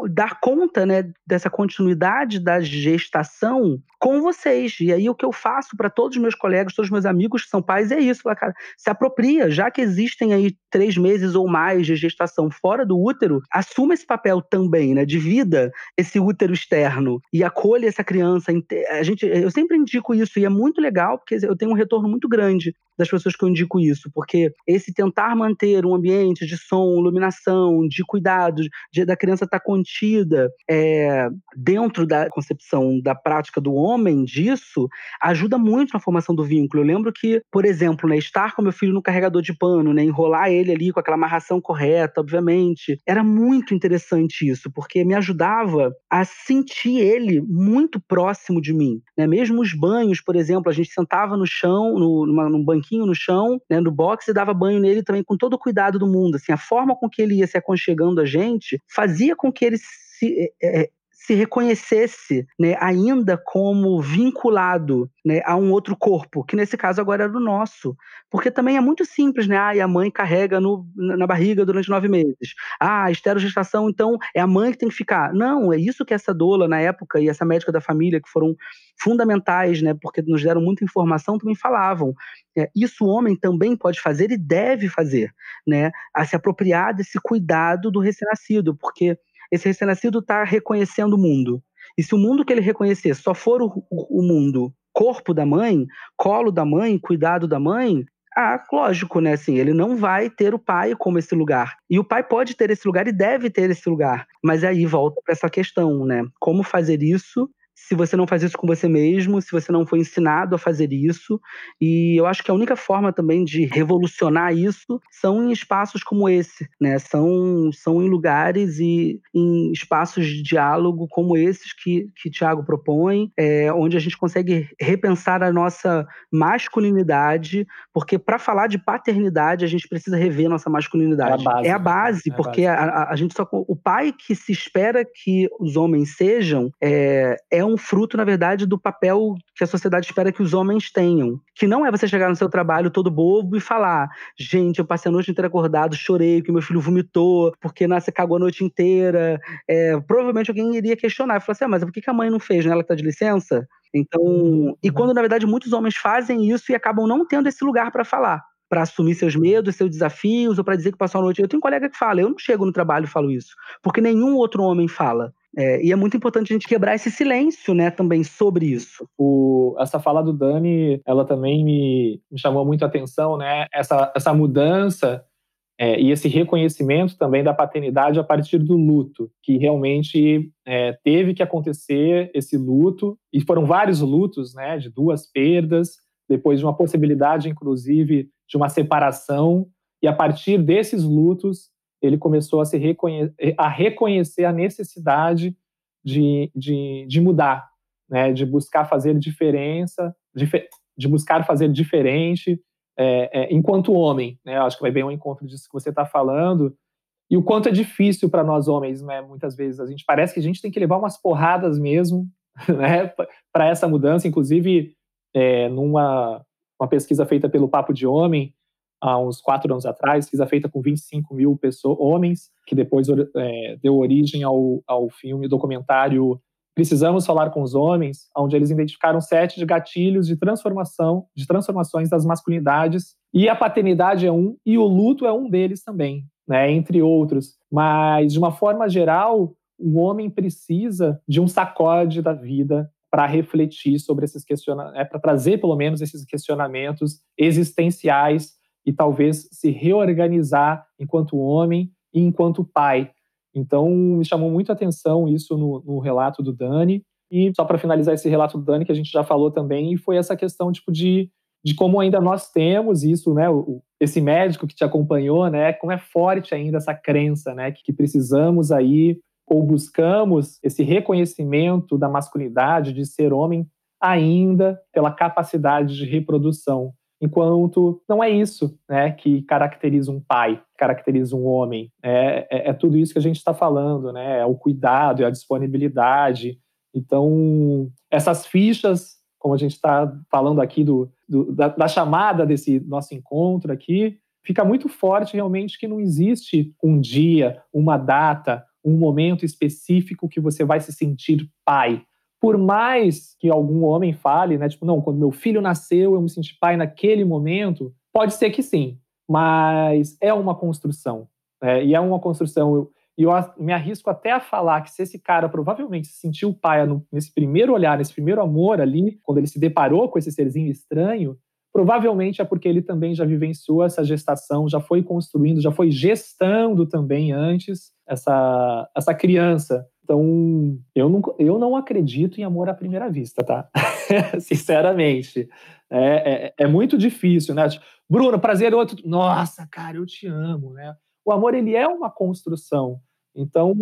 dar conta né, dessa continuidade da gestação com vocês. E aí o que eu faço para todos os meus colegas, todos os meus amigos que são pais é isso, cara, se apropria, já que existem aí três meses ou mais de gestação fora do útero, assuma esse papel também, né, divida esse útero externo e acolha essa criança. A gente, eu sempre indico isso e é muito legal porque eu tenho um retorno muito grande das pessoas que eu indico isso, porque esse tentar manter um ambiente de som, iluminação, de cuidados, de, da criança estar tá contida é, dentro da concepção da prática do homem disso, ajuda muito na formação do vínculo. Eu lembro que, por exemplo, né, estar com meu filho no carregador de pano, né, enrolar ele ali com aquela amarração correta, obviamente, era muito interessante isso, porque me ajudava a sentir ele muito próximo de mim. Né? Mesmo os banhos, por exemplo, a gente sentava no chão, no, numa, num banquinho no chão, né, no box, e dava banho nele também com todo o cuidado do mundo. Assim, a forma com que ele ia se aconchegando a gente fazia com que ele se, é, se reconhecesse né, ainda como vinculado né, a um outro corpo, que nesse caso agora era o nosso. Porque também é muito simples, né? Ah, e a mãe carrega no, na barriga durante nove meses. Ah, esterogestação, então é a mãe que tem que ficar. Não, é isso que essa doula na época e essa médica da família, que foram fundamentais, né? Porque nos deram muita informação, também falavam. É, isso o homem também pode fazer e deve fazer, né? A se apropriar desse cuidado do recém-nascido, porque esse recém-nascido está reconhecendo o mundo. E se o mundo que ele reconhecer só for o, o, mundo corpo da mãe, colo da mãe, cuidado da mãe, ah, lógico, né? Assim, ele não vai ter o pai como esse lugar. E o pai pode ter esse lugar e deve ter esse lugar. Mas aí volta para essa questão, né? Como fazer isso se você não faz isso com você mesmo, se você não foi ensinado a fazer isso. E eu acho que a única forma também de revolucionar isso são em espaços como esse, né? São, são em lugares e em espaços de diálogo como esses que, que Tiago propõe, é, onde a gente consegue repensar a nossa masculinidade, porque para falar de paternidade a gente precisa rever nossa masculinidade. É a base, é a base é porque a, a, a, gente só o pai que se espera que os homens sejam é, é um fruto, na verdade, do papel que a sociedade espera que os homens tenham. Que não é você chegar no seu trabalho todo bobo e falar: gente, eu passei a noite inteira acordado, chorei, que meu filho vomitou, porque nossa, cagou a noite inteira. É, provavelmente alguém iria questionar e falar assim: ah, mas por que a mãe não fez? Né? Ela tá de licença? Então, uhum. e quando na verdade muitos homens fazem isso e acabam não tendo esse lugar para falar para assumir seus medos, seus desafios, ou para dizer que passou a noite. Eu tenho um colega que fala, eu não chego no trabalho e falo isso, porque nenhum outro homem fala. É, e é muito importante a gente quebrar esse silêncio, né, também sobre isso. O, essa fala do Dani, ela também me, me chamou muito a atenção, né? Essa, essa mudança é, e esse reconhecimento também da paternidade a partir do luto, que realmente é, teve que acontecer esse luto, e foram vários lutos, né, de duas perdas, depois de uma possibilidade, inclusive, de uma separação, e a partir desses lutos, ele começou a, se reconhe a reconhecer a necessidade de, de, de mudar, né, de buscar fazer diferença, de, buscar fazer diferente é, é, enquanto homem. Né, acho que vai bem ao encontro disso que você está falando. E o quanto é difícil para nós homens, né, muitas vezes. A gente parece que a gente tem que levar umas porradas mesmo né, para essa mudança. Inclusive, é, numa uma pesquisa feita pelo Papo de Homem, há uns quatro anos atrás, fiz a feita com 25 mil pessoas, homens, que depois é, deu origem ao, ao filme, documentário Precisamos Falar com os Homens, onde eles identificaram sete de gatilhos de transformação, de transformações das masculinidades, e a paternidade é um, e o luto é um deles também, né, entre outros. Mas, de uma forma geral, o homem precisa de um sacode da vida para refletir sobre esses questionamentos, é, para trazer pelo menos esses questionamentos existenciais e talvez se reorganizar enquanto homem e enquanto pai. Então, me chamou muito a atenção isso no, no relato do Dani. E só para finalizar esse relato do Dani, que a gente já falou também, foi essa questão tipo de, de como ainda nós temos isso, né? O, esse médico que te acompanhou, né? Como é forte ainda essa crença, né? Que, que precisamos aí ou buscamos esse reconhecimento da masculinidade, de ser homem, ainda pela capacidade de reprodução enquanto não é isso né, que caracteriza um pai, caracteriza um homem. É, é, é tudo isso que a gente está falando, né? É o cuidado, é a disponibilidade. Então, essas fichas, como a gente está falando aqui do, do da, da, chamada desse nosso encontro aqui, fica muito forte realmente que não existe um dia, uma data, um momento específico que você vai se sentir pai por mais que algum homem fale, né, tipo, não, quando meu filho nasceu, eu me senti pai naquele momento, pode ser que sim, mas é uma construção. Né, e é uma construção. E eu, eu, me arrisco até a falar que se esse cara provavelmente se sentiu pai nesse primeiro olhar, nesse primeiro amor ali, quando ele se deparou com esse serzinho estranho, provavelmente é porque ele também já vivenciou essa gestação, já foi construindo, já foi gestando também antes essa, essa criança. Então, eu não, eu não acredito em amor à primeira vista, tá? Sinceramente. É, é, é, muito difícil, né? Tipo, Bruno, prazer outro. Nossa, cara, eu te amo, né? O amor, ele é uma construção. Então,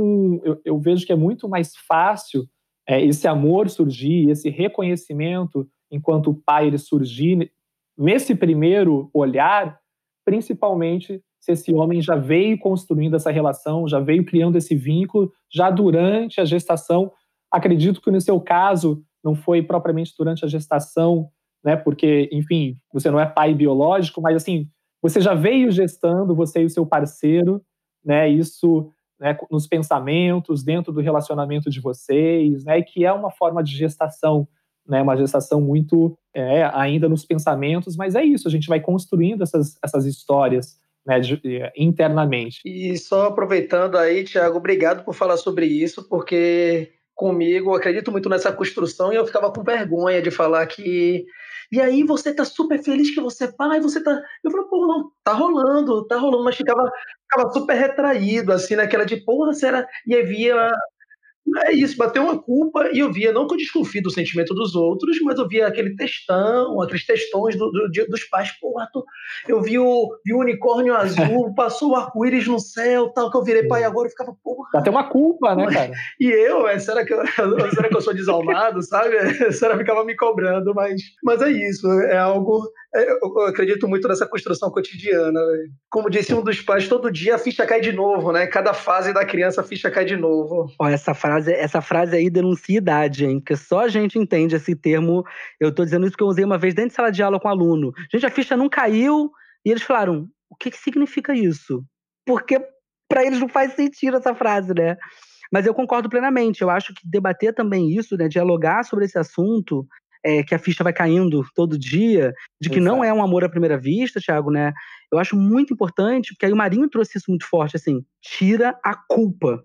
eu, eu vejo que é muito mais fácil é, esse amor surgir, esse reconhecimento enquanto pai ele surgir nesse primeiro olhar, principalmente se esse homem já veio construindo essa relação, já veio criando esse vínculo, já durante a gestação, Acredito que no seu caso não foi propriamente durante a gestação, né? Porque, enfim, você não é pai biológico, mas assim, você já veio gestando, você e o seu parceiro, né? Isso né, nos pensamentos, dentro do relacionamento de vocês, né? E que é uma forma de gestação, né? Uma gestação muito é, ainda nos pensamentos, mas é isso, a gente vai construindo essas, essas histórias né, de, internamente. E só aproveitando aí, Tiago, obrigado por falar sobre isso, porque comigo, eu acredito muito nessa construção e eu ficava com vergonha de falar que. E aí você tá super feliz que você é pai, você tá. Eu falei, pô, não, tá rolando, tá rolando, mas ficava, ficava super retraído, assim, naquela de, porra, será. E aí via é isso, bateu uma culpa e eu via, não que eu desconfie do sentimento dos outros, mas eu via aquele textão, aqueles textões do, do, dos pais. Pô, eu vi o, vi o unicórnio azul, passou o arco-íris no céu, tal, que eu virei pai agora, eu ficava, porra. Bateu uma culpa, né, cara? E eu, é, será, que eu será que eu sou desalmado, sabe? Será que ficava me cobrando, mas, mas é isso, é algo é, eu acredito muito nessa construção cotidiana. Como disse um dos pais, todo dia a ficha cai de novo, né? Cada fase da criança a ficha cai de novo. Ó, essa frase, essa frase aí denuncia idade, hein? Porque só a gente entende esse termo. Eu tô dizendo isso porque eu usei uma vez dentro de sala de aula com um aluno. Gente, a ficha não caiu. E eles falaram: o que, que significa isso? Porque para eles não faz sentido essa frase, né? Mas eu concordo plenamente. Eu acho que debater também isso, né, dialogar sobre esse assunto, é, que a ficha vai caindo todo dia, de que Exato. não é um amor à primeira vista, Thiago, né? Eu acho muito importante, porque aí o Marinho trouxe isso muito forte, assim, tira a culpa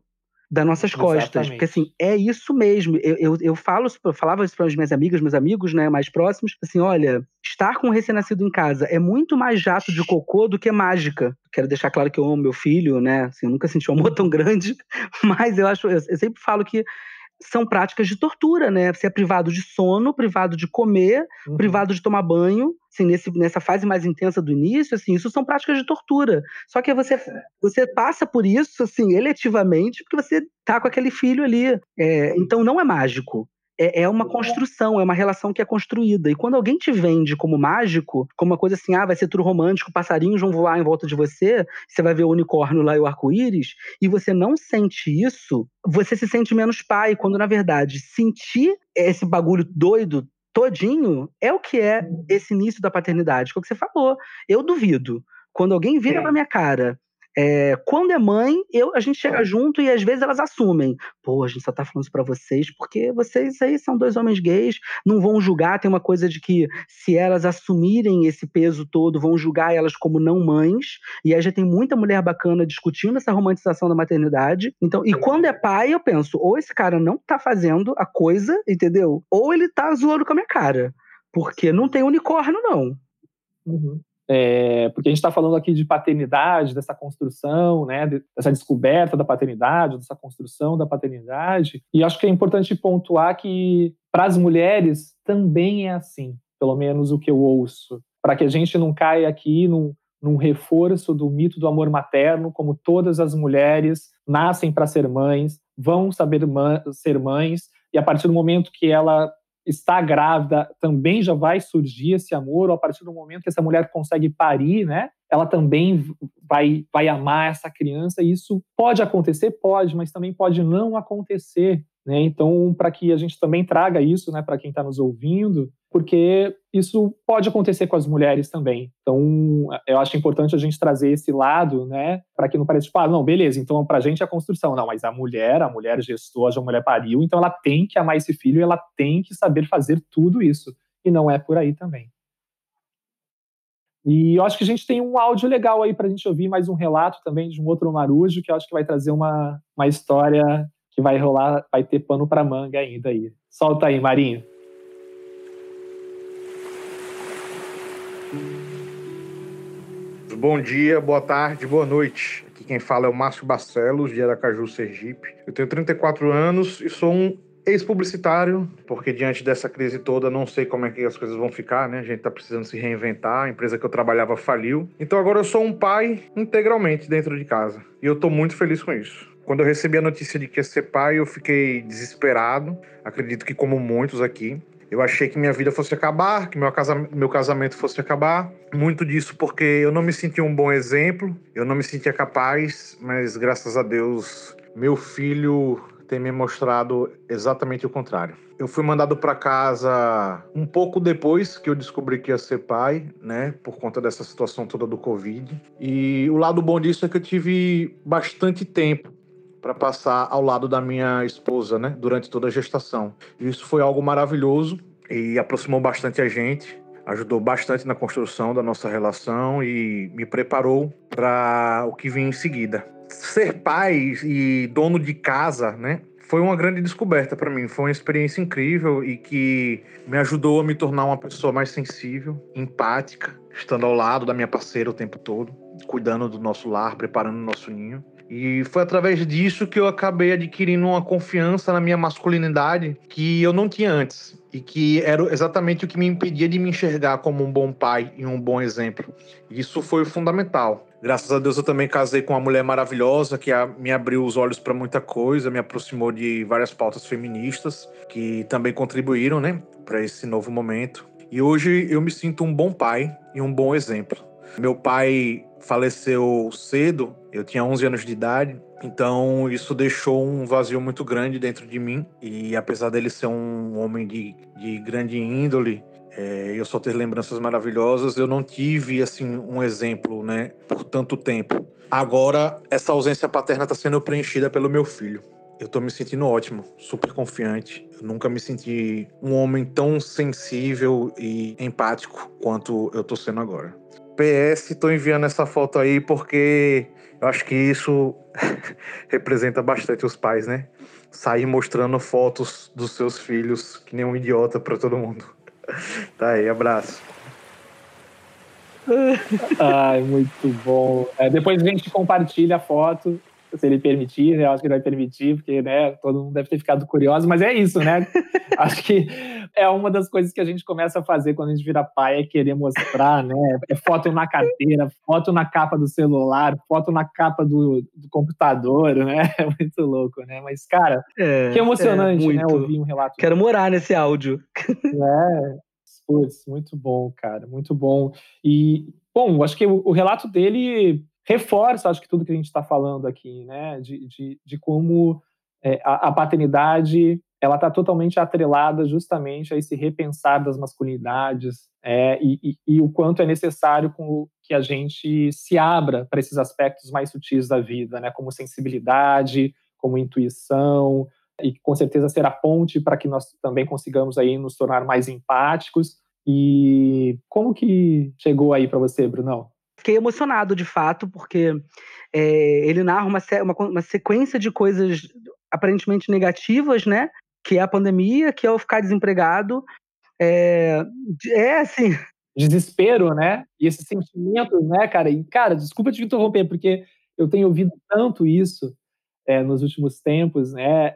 das nossas costas. Exatamente. Porque assim, é isso mesmo. Eu, eu, eu falo, eu falava isso para as minhas amigas, meus amigos, né, mais próximos, assim, olha, estar com um recém-nascido em casa é muito mais jato de cocô do que mágica. Quero deixar claro que eu amo meu filho, né? Assim, eu nunca senti um amor tão grande, mas eu acho, eu, eu sempre falo que são práticas de tortura, né? Você é privado de sono, privado de comer, uhum. privado de tomar banho, assim, nesse, nessa fase mais intensa do início, assim, isso são práticas de tortura. Só que você, você passa por isso, assim, eletivamente, porque você tá com aquele filho ali. É, então não é mágico é, é, uma construção, é uma relação que é construída. E quando alguém te vende como mágico, como uma coisa assim, ah, vai ser tudo romântico, passarinhos vão voar em volta de você, você vai ver o unicórnio lá e o arco-íris, e você não sente isso, você se sente menos pai, quando na verdade sentir esse bagulho doido todinho é o que é esse início da paternidade, que é o que você falou. Eu duvido. Quando alguém vira é. pra minha cara é, quando é mãe, eu, a gente chega junto e às vezes elas assumem. Pô, a gente só tá falando isso pra vocês porque vocês aí são dois homens gays, não vão julgar. Tem uma coisa de que se elas assumirem esse peso todo, vão julgar elas como não mães. E aí já tem muita mulher bacana discutindo essa romantização da maternidade. Então, e quando é pai, eu penso, ou esse cara não tá fazendo a coisa, entendeu? Ou ele tá zoando com a minha cara. Porque não tem unicórnio, não. Uhum. É, porque a gente está falando aqui de paternidade, dessa construção, né, dessa descoberta da paternidade, dessa construção da paternidade, e acho que é importante pontuar que para as mulheres também é assim, pelo menos o que eu ouço, para que a gente não caia aqui num, num reforço do mito do amor materno, como todas as mulheres nascem para ser mães, vão saber ser mães, e a partir do momento que ela está grávida, também já vai surgir esse amor, ou a partir do momento que essa mulher consegue parir, né? Ela também vai, vai amar essa criança, isso pode acontecer, pode, mas também pode não acontecer. Né? Então, para que a gente também traga isso né, para quem está nos ouvindo, porque isso pode acontecer com as mulheres também. Então, eu acho importante a gente trazer esse lado, né, para que não pareça, tipo, ah, não, beleza, então para a gente é a construção. Não, mas a mulher, a mulher gestou, a mulher pariu, então ela tem que amar esse filho e ela tem que saber fazer tudo isso. E não é por aí também. E eu acho que a gente tem um áudio legal aí para a gente ouvir mais um relato também de um outro marujo, que eu acho que vai trazer uma, uma história que vai rolar, vai ter pano para manga ainda aí. Solta aí, Marinho. Bom dia, boa tarde, boa noite. Aqui quem fala é o Márcio Barcelos, de Aracaju, Sergipe. Eu tenho 34 anos e sou um ex-publicitário, porque diante dessa crise toda não sei como é que as coisas vão ficar, né? A gente tá precisando se reinventar, a empresa que eu trabalhava faliu. Então agora eu sou um pai integralmente dentro de casa. E eu tô muito feliz com isso. Quando eu recebi a notícia de que ia ser pai, eu fiquei desesperado. Acredito que, como muitos aqui, eu achei que minha vida fosse acabar, que meu, casa, meu casamento fosse acabar. Muito disso porque eu não me sentia um bom exemplo, eu não me sentia capaz, mas graças a Deus, meu filho tem me mostrado exatamente o contrário. Eu fui mandado para casa um pouco depois que eu descobri que ia ser pai, né, por conta dessa situação toda do Covid. E o lado bom disso é que eu tive bastante tempo para passar ao lado da minha esposa, né, durante toda a gestação. Isso foi algo maravilhoso e aproximou bastante a gente, ajudou bastante na construção da nossa relação e me preparou para o que vinha em seguida. Ser pai e dono de casa, né, foi uma grande descoberta para mim. Foi uma experiência incrível e que me ajudou a me tornar uma pessoa mais sensível, empática, estando ao lado da minha parceira o tempo todo, cuidando do nosso lar, preparando o nosso ninho. E foi através disso que eu acabei adquirindo uma confiança na minha masculinidade que eu não tinha antes. E que era exatamente o que me impedia de me enxergar como um bom pai e um bom exemplo. Isso foi fundamental. Graças a Deus eu também casei com uma mulher maravilhosa que me abriu os olhos para muita coisa, me aproximou de várias pautas feministas que também contribuíram, né, para esse novo momento. E hoje eu me sinto um bom pai e um bom exemplo. Meu pai faleceu cedo, eu tinha 11 anos de idade, então isso deixou um vazio muito grande dentro de mim. E apesar dele ser um homem de, de grande índole, é, eu só ter lembranças maravilhosas, eu não tive assim um exemplo, né, por tanto tempo. Agora essa ausência paterna está sendo preenchida pelo meu filho. Eu tô me sentindo ótimo, super confiante. Eu nunca me senti um homem tão sensível e empático quanto eu tô sendo agora. PS, tô enviando essa foto aí porque eu acho que isso representa bastante os pais, né? Sair mostrando fotos dos seus filhos que nem um idiota para todo mundo. Tá aí, abraço. Ai, muito bom. É, depois a gente compartilha a foto se ele permitir, eu acho que ele vai permitir, porque né, todo mundo deve ter ficado curioso, mas é isso, né? acho que é uma das coisas que a gente começa a fazer quando a gente vira pai, é querer mostrar, né? É foto na carteira, foto na capa do celular, foto na capa do, do computador, né? É muito louco, né? Mas, cara, é, que emocionante, é, né? Ouvir um relato. Quero morar nesse áudio. É, putz, muito bom, cara, muito bom. E, bom, acho que o, o relato dele reforça, acho que tudo que a gente está falando aqui, né, de, de, de como é, a, a, paternidade ela está totalmente atrelada justamente a esse repensar das masculinidades é, e, e, e, o quanto é necessário que a gente se abra para esses aspectos mais sutis da vida, né, como sensibilidade, como intuição e com certeza ser a ponte para que nós também consigamos aí nos tornar mais empáticos. E como que chegou aí para você, Brunão? Fiquei emocionado de fato, porque é, ele narra uma, uma, uma, sequência de coisas aparentemente negativas, né? Que é a pandemia, que é o ficar desempregado. É, é assim. Desespero, né? E esse sentimento, né, cara? E, cara, desculpa te interromper, porque eu tenho ouvido tanto isso é, nos últimos tempos, né?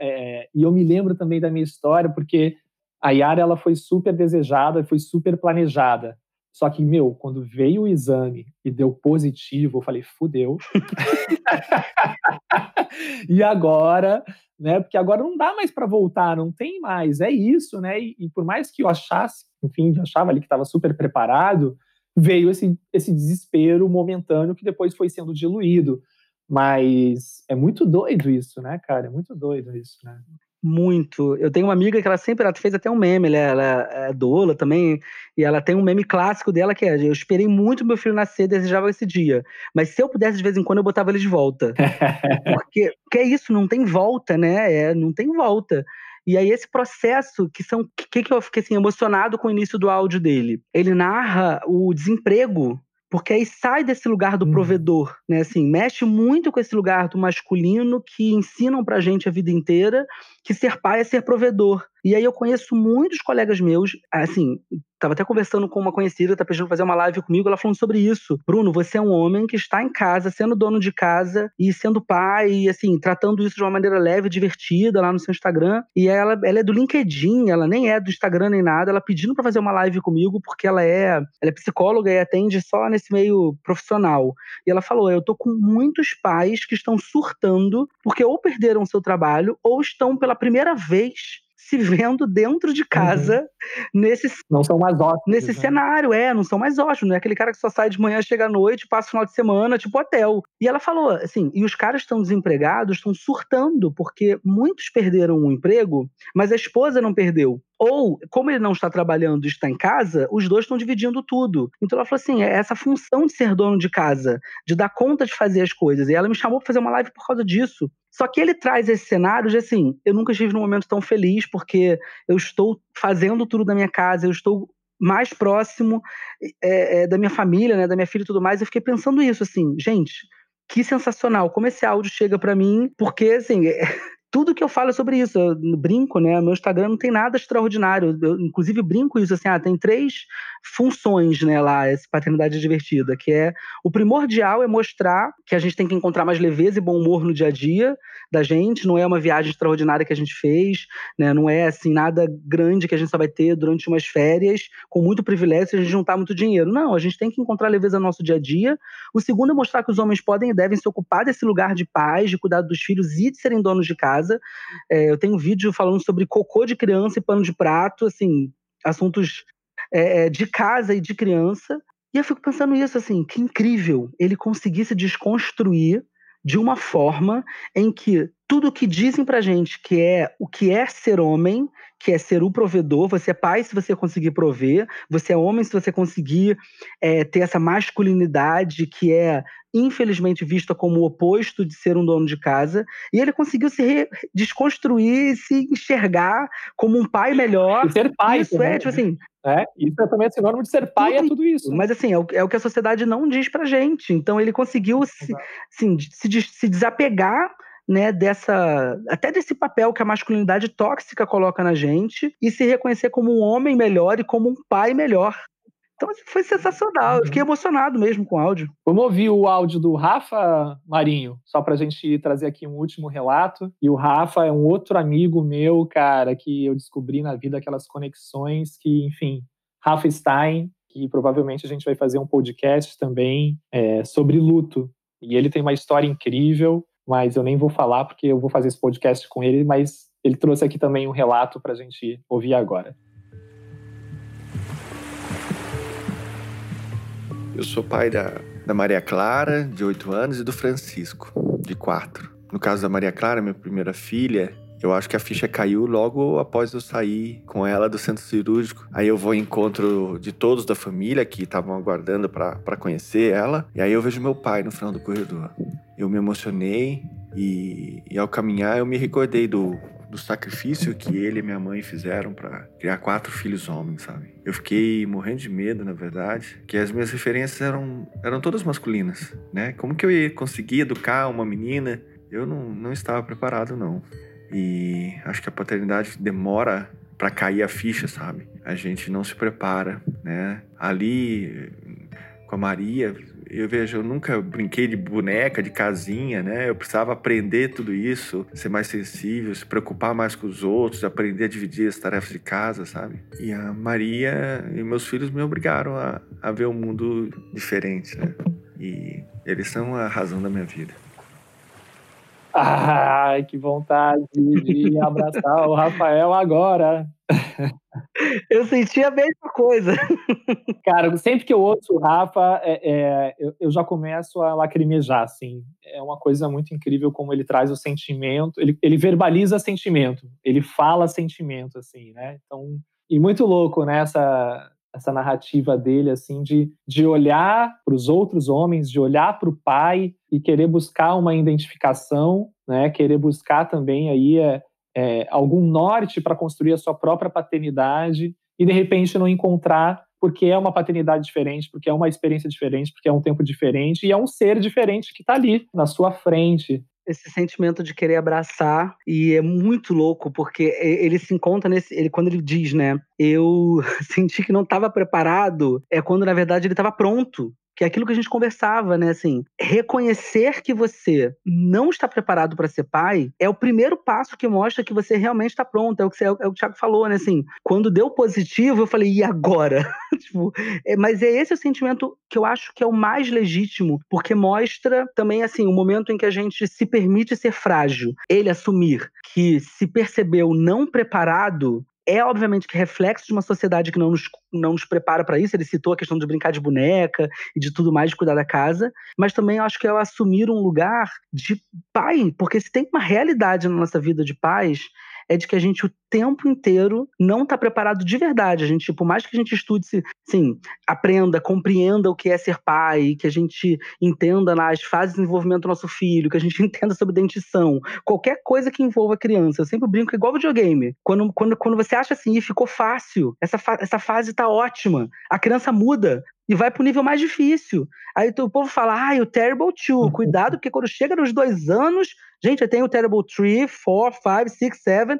E eu me lembro também da minha história, porque a Yara ela foi super desejada, foi super planejada. Só que, meu, quando veio o exame e deu positivo, eu falei, fudeu. e agora, né? Porque agora não dá mais para voltar, não tem mais. É isso, né? E, e por mais que eu achasse, enfim, eu achava ali que estava super preparado, veio esse, esse desespero momentâneo que depois foi sendo diluído. Mas é muito doido isso, né, cara? É muito doido isso, né? Muito. Eu tenho uma amiga que ela sempre ela fez até um meme, ela, ela é doula também, e ela tem um meme clássico dela que é: eu esperei muito meu filho nascer, desejava esse dia. Mas se eu pudesse de vez em quando, eu botava ele de volta. porque, porque é isso, não tem volta, né? É, não tem volta. E aí, esse processo, que são. O que, que eu fiquei assim, emocionado com o início do áudio dele? Ele narra o desemprego porque aí sai desse lugar do uhum. provedor, né? Assim, mexe muito com esse lugar do masculino que ensinam pra gente a vida inteira que ser pai é ser provedor. E aí eu conheço muitos colegas meus, assim, Tava até conversando com uma conhecida, tá pedindo fazer uma live comigo, ela falando sobre isso. Bruno, você é um homem que está em casa, sendo dono de casa e sendo pai, e assim, tratando isso de uma maneira leve, divertida lá no seu Instagram. E ela, ela é do LinkedIn, ela nem é do Instagram nem nada, ela pedindo para fazer uma live comigo, porque ela é, ela é psicóloga e atende só nesse meio profissional. E ela falou: Eu tô com muitos pais que estão surtando porque ou perderam seu trabalho ou estão pela primeira vez se vendo dentro de casa uhum. nesse não são mais ótimos nesse né? cenário é não são mais ótimos não é aquele cara que só sai de manhã chega à noite passa o final de semana tipo hotel e ela falou assim e os caras estão desempregados estão surtando porque muitos perderam o um emprego mas a esposa não perdeu ou, como ele não está trabalhando e está em casa, os dois estão dividindo tudo. Então ela falou assim: é essa função de ser dono de casa, de dar conta de fazer as coisas. E ela me chamou para fazer uma live por causa disso. Só que ele traz esse cenário de assim: eu nunca estive num momento tão feliz porque eu estou fazendo tudo da minha casa, eu estou mais próximo é, é, da minha família, né, da minha filha e tudo mais. Eu fiquei pensando isso, assim, gente, que sensacional. Como esse áudio chega para mim, porque, assim, tudo que eu falo é sobre isso. Eu brinco, né? Meu Instagram não tem nada extraordinário. Eu, inclusive, brinco isso assim: ah, tem três funções, né, lá, essa paternidade divertida, que é o primordial é mostrar que a gente tem que encontrar mais leveza e bom humor no dia a dia da gente, não é uma viagem extraordinária que a gente fez, né? Não é assim nada grande que a gente só vai ter durante umas férias com muito privilégio se a gente juntar muito dinheiro. Não, a gente tem que encontrar leveza no nosso dia a dia. O segundo é mostrar que os homens podem e devem se ocupar desse lugar de paz, de cuidar dos filhos e de serem donos de casa. É, eu tenho um vídeo falando sobre cocô de criança e pano de prato, assim, assuntos é, é de casa e de criança. E eu fico pensando isso, assim, que incrível ele conseguisse desconstruir de uma forma em que tudo o que dizem pra gente que é o que é ser homem, que é ser o provedor, você é pai se você conseguir prover, você é homem se você conseguir é, ter essa masculinidade que é infelizmente vista como o oposto de ser um dono de casa, e ele conseguiu se desconstruir, se enxergar como um pai melhor. E ser pai. Isso é, tipo assim, é, isso é também sinônimo de ser pai, tudo, é tudo isso. Mas assim, é o, é o, que a sociedade não diz pra gente. Então ele conseguiu se, assim, se, se desapegar né, dessa até desse papel que a masculinidade tóxica coloca na gente e se reconhecer como um homem melhor e como um pai melhor. Então assim, foi sensacional, eu fiquei emocionado mesmo com o áudio. Vamos ouvir o áudio do Rafa Marinho, só para a gente trazer aqui um último relato. E o Rafa é um outro amigo meu, cara, que eu descobri na vida aquelas conexões que, enfim, Rafa Stein, que provavelmente a gente vai fazer um podcast também é, sobre luto. E ele tem uma história incrível, mas eu nem vou falar porque eu vou fazer esse podcast com ele, mas ele trouxe aqui também um relato para a gente ouvir agora. Eu sou pai da, da Maria Clara, de 8 anos, e do Francisco, de 4. No caso da Maria Clara, minha primeira filha, eu acho que a ficha caiu logo após eu sair com ela do centro cirúrgico. Aí eu vou ao encontro de todos da família que estavam aguardando para conhecer ela. E aí eu vejo meu pai no final do corredor. Eu me emocionei e, e ao caminhar eu me recordei do, do sacrifício que ele e minha mãe fizeram para criar quatro filhos homens, sabe? Eu fiquei morrendo de medo, na verdade, que as minhas referências eram, eram todas masculinas, né? Como que eu ia conseguir educar uma menina? Eu não, não estava preparado, não. E acho que a paternidade demora para cair a ficha, sabe? A gente não se prepara, né? Ali com a Maria, eu vejo, eu nunca brinquei de boneca, de casinha, né? Eu precisava aprender tudo isso, ser mais sensível, se preocupar mais com os outros, aprender a dividir as tarefas de casa, sabe? E a Maria e meus filhos me obrigaram a, a ver um mundo diferente, né? E eles são a razão da minha vida. Ai, que vontade de abraçar o Rafael agora. Eu senti a mesma coisa. Cara, sempre que eu ouço o Rafa, é, é, eu, eu, já começo a lacrimejar, assim. É uma coisa muito incrível como ele traz o sentimento, ele, ele verbaliza sentimento, ele fala sentimento, assim, né? Então, e muito louco, né? Essa, essa narrativa dele, assim, de, de olhar para os outros homens, de olhar para o pai e querer buscar uma identificação, né? Querer buscar também aí é, é algum norte para construir a sua própria paternidade e de repente não encontrar porque é uma paternidade diferente, porque é uma experiência diferente, porque é um tempo diferente e é um ser diferente que está ali na sua frente esse sentimento de querer abraçar e é muito louco porque ele se encontra nesse ele quando ele diz né eu senti que não estava preparado é quando na verdade ele estava pronto que é aquilo que a gente conversava, né? Assim, reconhecer que você não está preparado para ser pai é o primeiro passo que mostra que você realmente está pronto. É o que, você, é o que o Thiago falou, né? Assim, quando deu positivo, eu falei, e agora? tipo, é, mas é esse o sentimento que eu acho que é o mais legítimo, porque mostra também, assim, o momento em que a gente se permite ser frágil. Ele assumir que se percebeu não preparado é obviamente que reflexo de uma sociedade que não nos, não nos prepara para isso. Ele citou a questão de brincar de boneca e de tudo mais, de cuidar da casa, mas também acho que é assumir um lugar de pai, porque se tem uma realidade na nossa vida de pais é de que a gente o tempo inteiro não está preparado de verdade. A gente, por mais que a gente estude, sim, aprenda, compreenda o que é ser pai, que a gente entenda nas fases de desenvolvimento do nosso filho, que a gente entenda sobre dentição, qualquer coisa que envolva a criança. Eu sempre brinco igual videogame. Quando, quando, quando você acha assim, ficou fácil, essa, fa essa fase está ótima, a criança muda e vai pro nível mais difícil. Aí o povo fala, ah, o Terrible 2, cuidado, porque quando chega nos dois anos, gente, eu tenho o Terrible 3, 4, 5, 6, 7,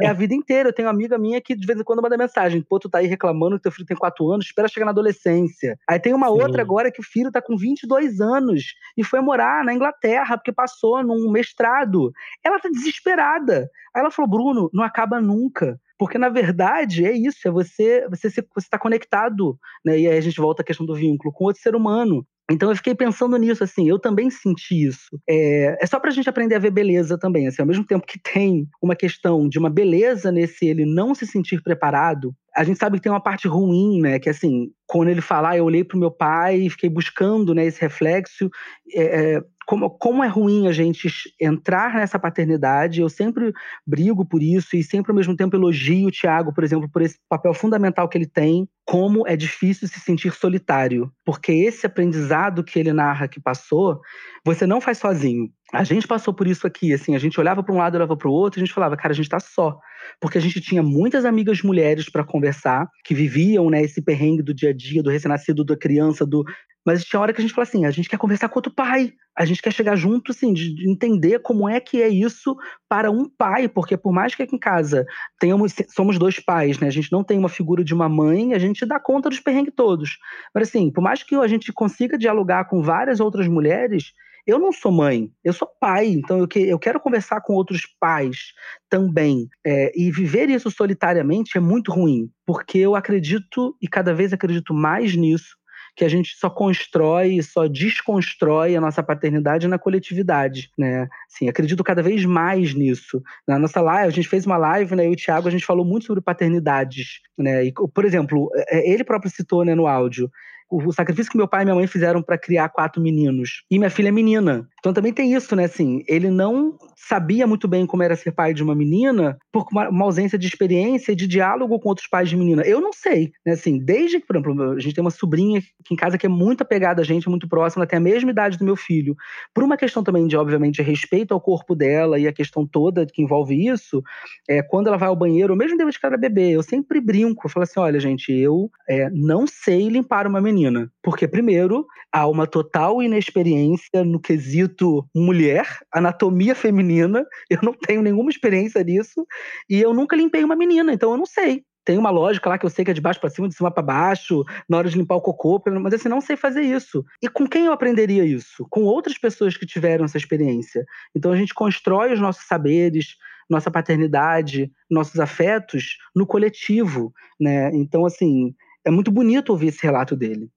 é a vida inteira. Eu tenho uma amiga minha que de vez em quando manda mensagem, pô, tu tá aí reclamando que teu filho tem 4 anos, espera chegar na adolescência. Aí tem uma Sim. outra agora que o filho tá com 22 anos e foi morar na Inglaterra porque passou num mestrado. Ela tá desesperada. Aí ela falou, Bruno, não acaba nunca. Porque, na verdade, é isso, é você você você tá conectado, né? E aí a gente volta à questão do vínculo com outro ser humano. Então eu fiquei pensando nisso, assim, eu também senti isso. É, é só pra gente aprender a ver beleza também, assim, ao mesmo tempo que tem uma questão de uma beleza nesse ele não se sentir preparado, a gente sabe que tem uma parte ruim, né, que assim, quando ele falar, eu olhei pro meu pai e fiquei buscando, né, esse reflexo, é, é como, como é ruim a gente entrar nessa paternidade. Eu sempre brigo por isso e sempre ao mesmo tempo elogio o Tiago, por exemplo, por esse papel fundamental que ele tem. Como é difícil se sentir solitário, porque esse aprendizado que ele narra que passou, você não faz sozinho. A gente passou por isso aqui, assim, a gente olhava para um lado, olhava para o outro, a gente falava, cara, a gente está só, porque a gente tinha muitas amigas mulheres para conversar, que viviam, né, esse perrengue do dia a dia, do recém-nascido, da criança, do mas tinha hora que a gente falou assim: a gente quer conversar com outro pai, a gente quer chegar junto, assim, de, entender como é que é isso para um pai, porque por mais que aqui em casa tenhamos, somos dois pais, né? A gente não tem uma figura de uma mãe, a gente dá conta dos perrengues todos. Mas assim, por mais que a gente consiga dialogar com várias outras mulheres, eu não sou mãe, eu sou pai, então eu, que, eu quero conversar com outros pais também. É, e viver isso solitariamente é muito ruim, porque eu acredito, e cada vez acredito mais nisso, que a gente só constrói, só desconstrói a nossa paternidade na coletividade, né? Assim, acredito cada vez mais nisso. Na nossa live, a gente fez uma live, né? Eu e o Thiago, a gente falou muito sobre paternidades, né? E, por exemplo, é, ele próprio citou, né, no áudio, o, sacrifício que meu pai e minha mãe fizeram para criar quatro meninos. E minha filha é menina. Então também tem isso, né? Assim, ele não sabia muito bem como era ser pai de uma menina por uma, uma ausência de experiência e de diálogo com outros pais de menina. Eu não sei, né? Assim, desde que, por exemplo, a gente tem uma sobrinha aqui em casa que é muito apegada a gente, muito próxima, ela tem a mesma idade do meu filho. Por uma questão também de, obviamente, respeito ao corpo dela e a questão toda que envolve isso, é, quando ela vai ao banheiro, ou mesmo depois que ela bebê, eu sempre brinco, eu falo assim, olha, gente, eu é, não sei limpar uma menina feminina. Porque, primeiro, há uma total inexperiência no quesito mulher, anatomia feminina. Eu não tenho nenhuma experiência nisso. E eu nunca limpei uma menina, então eu não sei. Tem uma lógica lá que eu sei que é de baixo para cima, de cima para baixo, na hora de limpar o cocô, mas assim, não sei fazer isso. E com quem eu aprenderia isso? Com outras pessoas que tiveram essa experiência. Então a gente constrói os nossos saberes, nossa paternidade, nossos afetos no coletivo, né? Então assim, é muito bonito ouvir esse relato dele.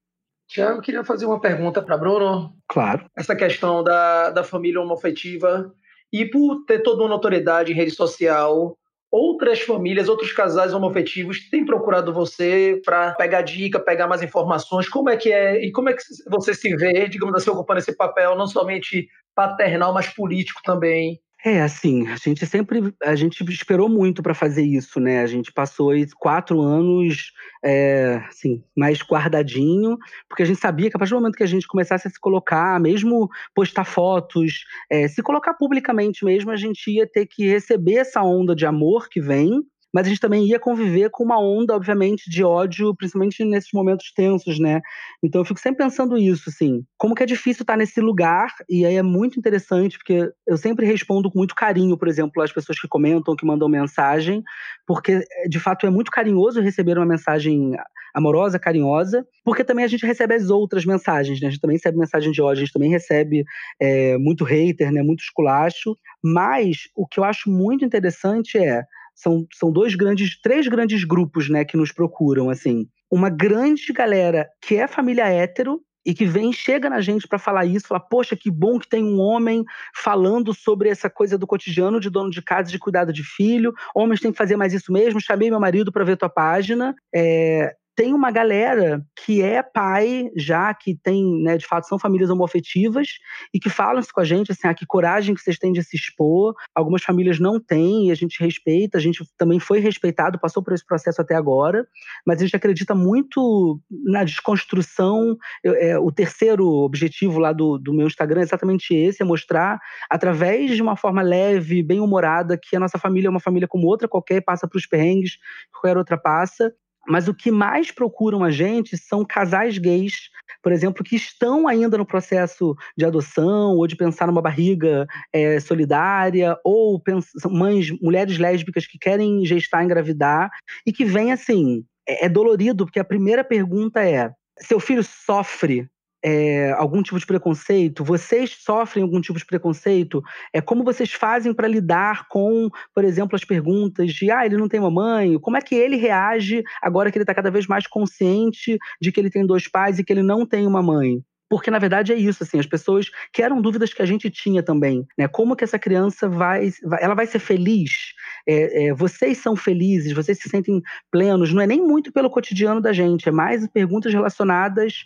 Tiago, queria fazer uma pergunta para Bruno. Claro. Essa questão da, da família homoafetiva e por ter toda uma notoriedade em rede social, outras famílias, outros casais homoafetivos têm procurado você para pegar dica, pegar mais informações. Como é que é e como é que você se vê, digamos assim, ocupando esse papel não somente paternal, mas político também é, assim, a gente sempre, a gente esperou muito para fazer isso, né? A gente passou quatro anos, é, assim, mais guardadinho, porque a gente sabia que a partir do momento que a gente começasse a se colocar, mesmo postar fotos, é, se colocar publicamente mesmo, a gente ia ter que receber essa onda de amor que vem, mas a gente também ia conviver com uma onda, obviamente, de ódio, principalmente nesses momentos tensos, né? Então eu fico sempre pensando isso, assim, como que é difícil estar nesse lugar, e aí é muito interessante, porque eu sempre respondo com muito carinho, por exemplo, as pessoas que comentam, que mandam mensagem, porque de fato é muito carinhoso receber uma mensagem amorosa, carinhosa, porque também a gente recebe as outras mensagens, né? A gente também recebe mensagem de ódio, a gente também recebe é, muito hater, né? Muito esculacho. Mas o que eu acho muito interessante é são, são dois grandes, três grandes grupos, né, que nos procuram, assim. Uma grande galera que é família hétero, e que vem, chega na gente para falar isso, falar, poxa, que bom que tem um homem falando sobre essa coisa do cotidiano de dono de casa, de cuidado de filho, homens têm que fazer mais isso mesmo, chamei meu marido para ver tua página, é, tem uma galera que é pai já, que tem, né, de fato, são famílias homoafetivas e que falam isso com a gente, assim, ah, que coragem que vocês têm de se expor. Algumas famílias não têm e a gente respeita, a gente também foi respeitado, passou por esse processo até agora, mas a gente acredita muito na desconstrução. É, o terceiro objetivo lá do, do meu Instagram é exatamente esse, é mostrar, através de uma forma leve, bem humorada, que a nossa família é uma família como outra qualquer, passa para os perrengues que qualquer outra passa, mas o que mais procuram a gente são casais gays, por exemplo, que estão ainda no processo de adoção ou de pensar numa barriga é, solidária, ou mães, mulheres lésbicas que querem gestar, engravidar, e que vem assim. É, é dolorido, porque a primeira pergunta é: seu filho sofre é, algum tipo de preconceito? Vocês sofrem algum tipo de preconceito? É como vocês fazem para lidar com, por exemplo, as perguntas de ah, ele não tem mamãe? Como é que ele reage agora que ele está cada vez mais consciente de que ele tem dois pais e que ele não tem uma mãe? Porque, na verdade, é isso, assim, as pessoas que eram dúvidas que a gente tinha também, né? Como que essa criança vai, ela vai ser feliz? É, é, vocês são felizes, vocês se sentem plenos, não é nem muito pelo cotidiano da gente, é mais perguntas relacionadas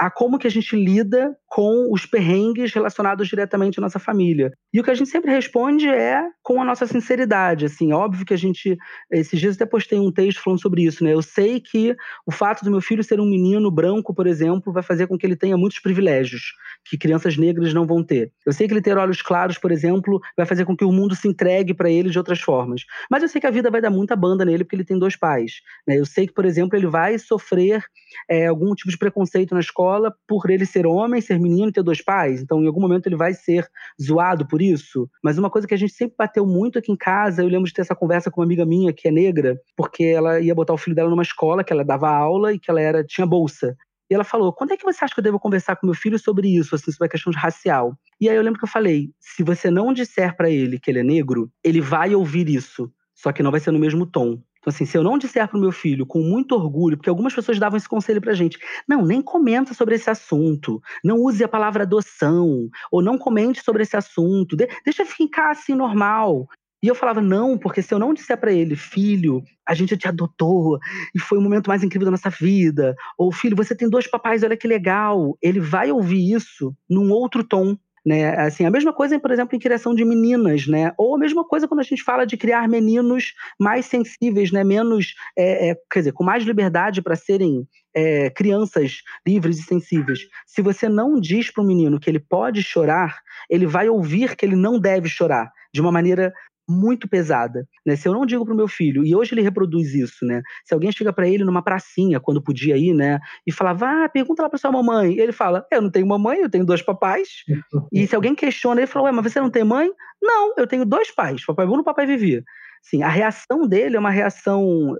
a como que a gente lida com os perrengues relacionados diretamente à nossa família. E o que a gente sempre responde é com a nossa sinceridade, assim, óbvio que a gente, esses dias até postei um texto falando sobre isso, né? Eu sei que o fato do meu filho ser um menino branco, por exemplo, vai fazer com que ele tenha muitos privilégios que crianças negras não vão ter. Eu sei que ele ter olhos claros, por exemplo, vai fazer com que o mundo se entregue para ele de outras formas. Mas eu sei que a vida vai dar muita banda nele porque ele tem dois pais, né? Eu sei que, por exemplo, ele vai sofrer é, algum tipo de preconceito na escola escola por ele ser homem, ser menino ter dois pais. Então, em algum momento, ele vai ser zoado por isso. Mas uma coisa que a gente sempre bateu muito aqui em casa, eu lembro de ter essa conversa com uma amiga minha que é negra, porque ela ia botar o filho dela numa escola que ela dava aula e que ela era tinha bolsa. E ela falou: quando é que você acha que eu devo conversar com meu filho sobre isso, assim, sobre a questão racial? E aí eu lembro que eu falei: se você não disser para ele que ele é negro, ele vai ouvir isso, só que não vai ser no mesmo tom. Então, assim, se eu não disser para o meu filho com muito orgulho, porque algumas pessoas davam esse conselho para gente, não, nem comenta sobre esse assunto, não use a palavra adoção, ou não comente sobre esse assunto, de, deixa ficar assim normal. E eu falava, não, porque se eu não disser para ele, filho, a gente te adotou e foi o momento mais incrível da nossa vida, ou filho, você tem dois papais, olha que legal, ele vai ouvir isso num outro tom. Né? Assim, a mesma coisa, por exemplo, em criação de meninas, né? Ou a mesma coisa quando a gente fala de criar meninos mais sensíveis, né? Menos, é, é, quer dizer, com mais liberdade para serem é, crianças livres e sensíveis. Se você não diz para o menino que ele pode chorar, ele vai ouvir que ele não deve chorar de uma maneira muito pesada. Né? Se eu não digo para o meu filho, e hoje ele reproduz isso, né? Se alguém chega para ele numa pracinha, quando podia ir, né? E falava, ah, pergunta lá para sua mamãe. Ele fala, eu não tenho mamãe, eu tenho dois papais. e se alguém questiona, ele fala, ué, mas você não tem mãe? Não, eu tenho dois pais, papai Bruno e papai Vivi. Sim, a reação dele é uma reação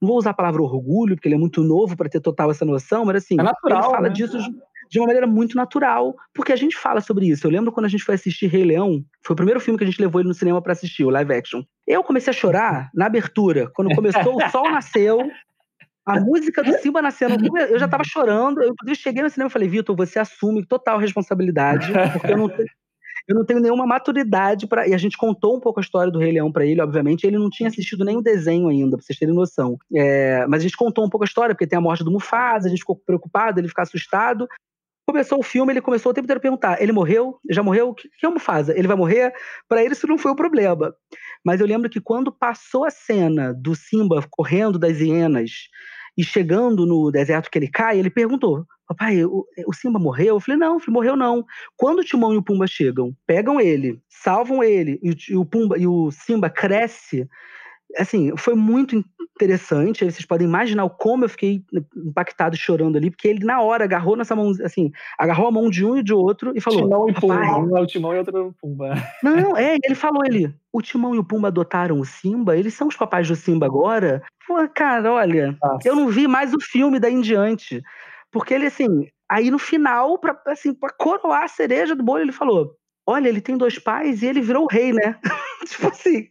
não vou usar a palavra orgulho, porque ele é muito novo para ter total essa noção, mas assim, é natural, ele fala né? disso de uma maneira muito natural, porque a gente fala sobre isso. Eu lembro quando a gente foi assistir Rei Leão, foi o primeiro filme que a gente levou ele no cinema para assistir, o live action. Eu comecei a chorar na abertura, quando começou O Sol Nasceu, a música do Simba nascendo, eu já tava chorando. Eu, cheguei no cinema e falei, Vitor, você assume total responsabilidade, porque eu não tenho. Eu não tenho nenhuma maturidade para. E a gente contou um pouco a história do Rei Leão para ele, obviamente. Ele não tinha assistido o desenho ainda, pra vocês terem noção. É... Mas a gente contou um pouco a história, porque tem a morte do Mufasa, a gente ficou preocupado, ele ficar assustado. Começou o filme, ele começou o tempo inteiro a perguntar: ele morreu? Já morreu? O que, que é o Mufasa? Ele vai morrer? Para ele, isso não foi o problema. Mas eu lembro que quando passou a cena do Simba correndo das hienas e chegando no deserto que ele cai, ele perguntou: Papai, o, o Simba morreu? Eu falei: Não, filho, morreu não. Quando o Timão e o Pumba chegam, pegam ele, salvam ele, e e o Pumba e o Simba cresce assim, foi muito interessante. Vocês podem imaginar como eu fiquei impactado chorando ali, porque ele na hora agarrou nessa mão, assim, agarrou a mão de um e de outro e falou: Timão e Pumba, um é o Timão e outro é o Pumba. Não, é, ele falou ele: o Timão e o Pumba adotaram o Simba, eles são os papais do Simba agora? Pô, cara, olha, Nossa. eu não vi mais o filme daí em diante. Porque ele, assim, aí no final, pra, assim, pra coroar a cereja do bolo, ele falou: Olha, ele tem dois pais e ele virou o rei, né? tipo assim,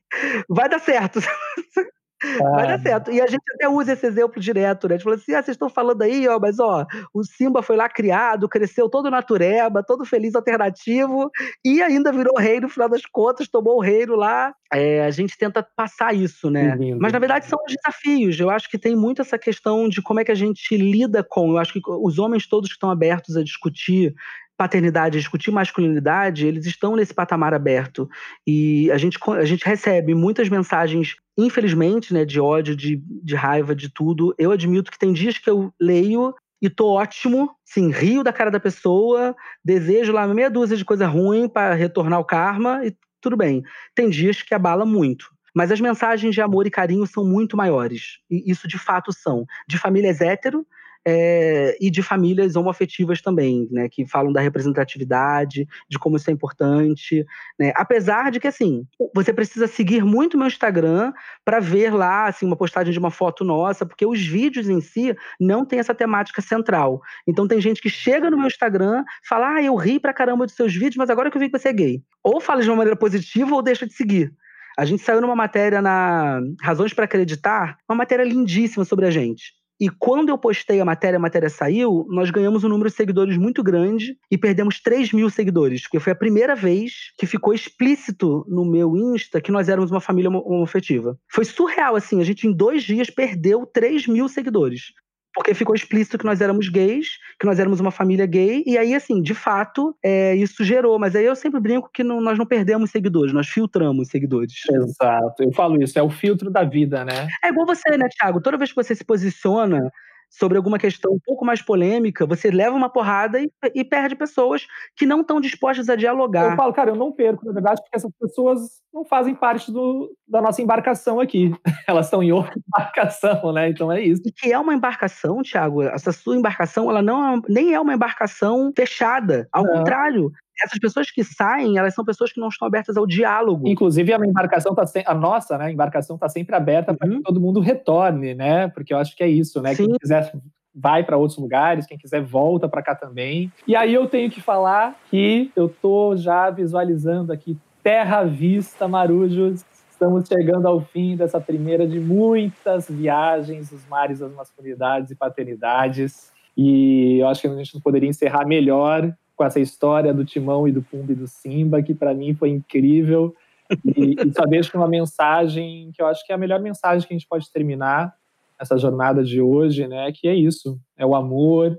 vai dar certo. Vai dar certo. E a gente até usa esse exemplo direto, né? A gente fala assim: ah, vocês estão falando aí, ó, mas ó, o Simba foi lá criado, cresceu todo natureba, todo feliz, alternativo, e ainda virou rei no final das contas, tomou o reino lá. É, a gente tenta passar isso, né? Mas na verdade são os desafios. Eu acho que tem muito essa questão de como é que a gente lida com. Eu acho que os homens todos que estão abertos a discutir paternidade, discutir masculinidade, eles estão nesse patamar aberto. E a gente, a gente recebe muitas mensagens, infelizmente, né, de ódio, de, de raiva, de tudo. Eu admito que tem dias que eu leio e tô ótimo, sim, rio da cara da pessoa, desejo lá meia dúzia de coisa ruim para retornar o karma e tudo bem. Tem dias que abala muito. Mas as mensagens de amor e carinho são muito maiores. E isso de fato são. De famílias hétero, é, e de famílias homoafetivas também, né, que falam da representatividade, de como isso é importante, né, apesar de que, assim, você precisa seguir muito meu Instagram para ver lá, assim, uma postagem de uma foto nossa, porque os vídeos em si não tem essa temática central. Então tem gente que chega no meu Instagram, fala, ah, eu ri pra caramba dos seus vídeos, mas agora que eu vi que você é gay. Ou fala de uma maneira positiva ou deixa de seguir. A gente saiu numa matéria na Razões para Acreditar, uma matéria lindíssima sobre a gente. E quando eu postei a matéria, a matéria saiu, nós ganhamos um número de seguidores muito grande e perdemos 3 mil seguidores, porque foi a primeira vez que ficou explícito no meu Insta que nós éramos uma família homoafetiva. Foi surreal, assim, a gente em dois dias perdeu 3 mil seguidores porque ficou explícito que nós éramos gays, que nós éramos uma família gay, e aí, assim, de fato, é, isso gerou. Mas aí eu sempre brinco que não, nós não perdemos seguidores, nós filtramos seguidores. Exato, eu falo isso, é o filtro da vida, né? É igual você, né, Thiago? Toda vez que você se posiciona sobre alguma questão um pouco mais polêmica, você leva uma porrada e, e perde pessoas que não estão dispostas a dialogar. Eu falo, cara, eu não perco, na verdade, porque essas pessoas não fazem parte do, da nossa embarcação aqui. Elas estão em outra embarcação, né? Então é isso. E que é uma embarcação, Thiago, essa sua embarcação, ela não é, nem é uma embarcação fechada. Ao não. contrário, essas pessoas que saem, elas são pessoas que não estão abertas ao diálogo. Inclusive, a embarcação tá a nossa, né, a embarcação está sempre aberta uhum. para que todo mundo retorne, né? Porque eu acho que é isso, né? Sim. Quem quiser vai para outros lugares, quem quiser volta para cá também. E aí eu tenho que falar que eu tô já visualizando aqui Terra Vista Marujos. Estamos chegando ao fim dessa primeira de muitas viagens nos mares das masculinidades e paternidades. E eu acho que a gente não poderia encerrar melhor com essa história do Timão e do Pumba e do Simba, que para mim foi incrível. E, e só deixo uma mensagem que eu acho que é a melhor mensagem que a gente pode terminar essa jornada de hoje, né? Que é isso, é o amor,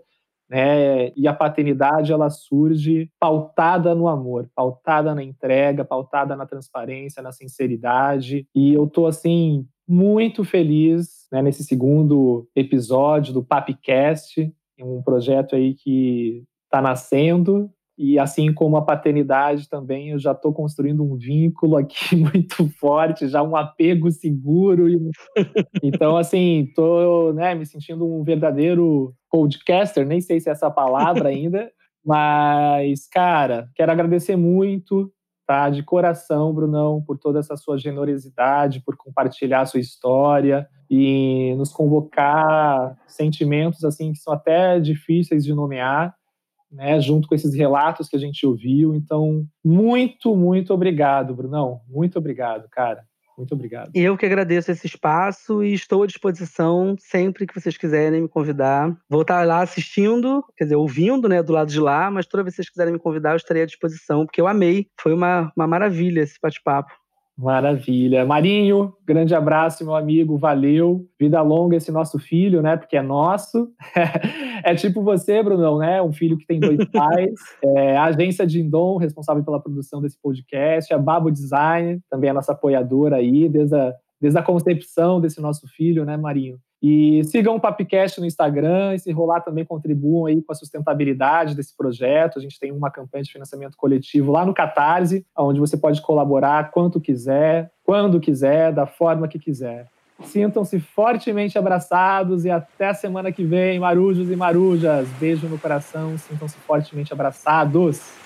né? E a paternidade ela surge pautada no amor, pautada na entrega, pautada na transparência, na sinceridade. E eu tô assim muito feliz né, nesse segundo episódio do Papcast, um projeto aí que está nascendo e assim como a paternidade também, eu já estou construindo um vínculo aqui muito forte, já um apego seguro. então, assim, estou né, me sentindo um verdadeiro podcaster, nem sei se é essa palavra ainda, mas, cara, quero agradecer muito, tá? De coração, Brunão, por toda essa sua generosidade, por compartilhar a sua história e nos convocar sentimentos, assim, que são até difíceis de nomear, né, junto com esses relatos que a gente ouviu. Então, muito, muito obrigado, Brunão. Muito obrigado, cara. Muito obrigado. Eu que agradeço esse espaço e estou à disposição sempre que vocês quiserem me convidar. Vou estar lá assistindo, quer dizer, ouvindo, né, do lado de lá, mas toda vez que vocês quiserem me convidar, eu estarei à disposição, porque eu amei. Foi uma, uma maravilha esse bate-papo. Maravilha. Marinho, grande abraço, meu amigo, valeu. Vida longa esse nosso filho, né? Porque é nosso. é tipo você, Brunão, né? Um filho que tem dois pais. É, a agência Dindom, responsável pela produção desse podcast. A Babo Design, também a nossa apoiadora aí, desde a, desde a concepção desse nosso filho, né, Marinho? E sigam o Papcast no Instagram e se rolar também contribuam aí com a sustentabilidade desse projeto. A gente tem uma campanha de financiamento coletivo lá no Catarse, onde você pode colaborar quanto quiser. quando quiser, da forma que quiser. Sintam-se fortemente abraçados e até semana que vem, marujos e marujas. Beijo no coração, sintam-se fortemente abraçados.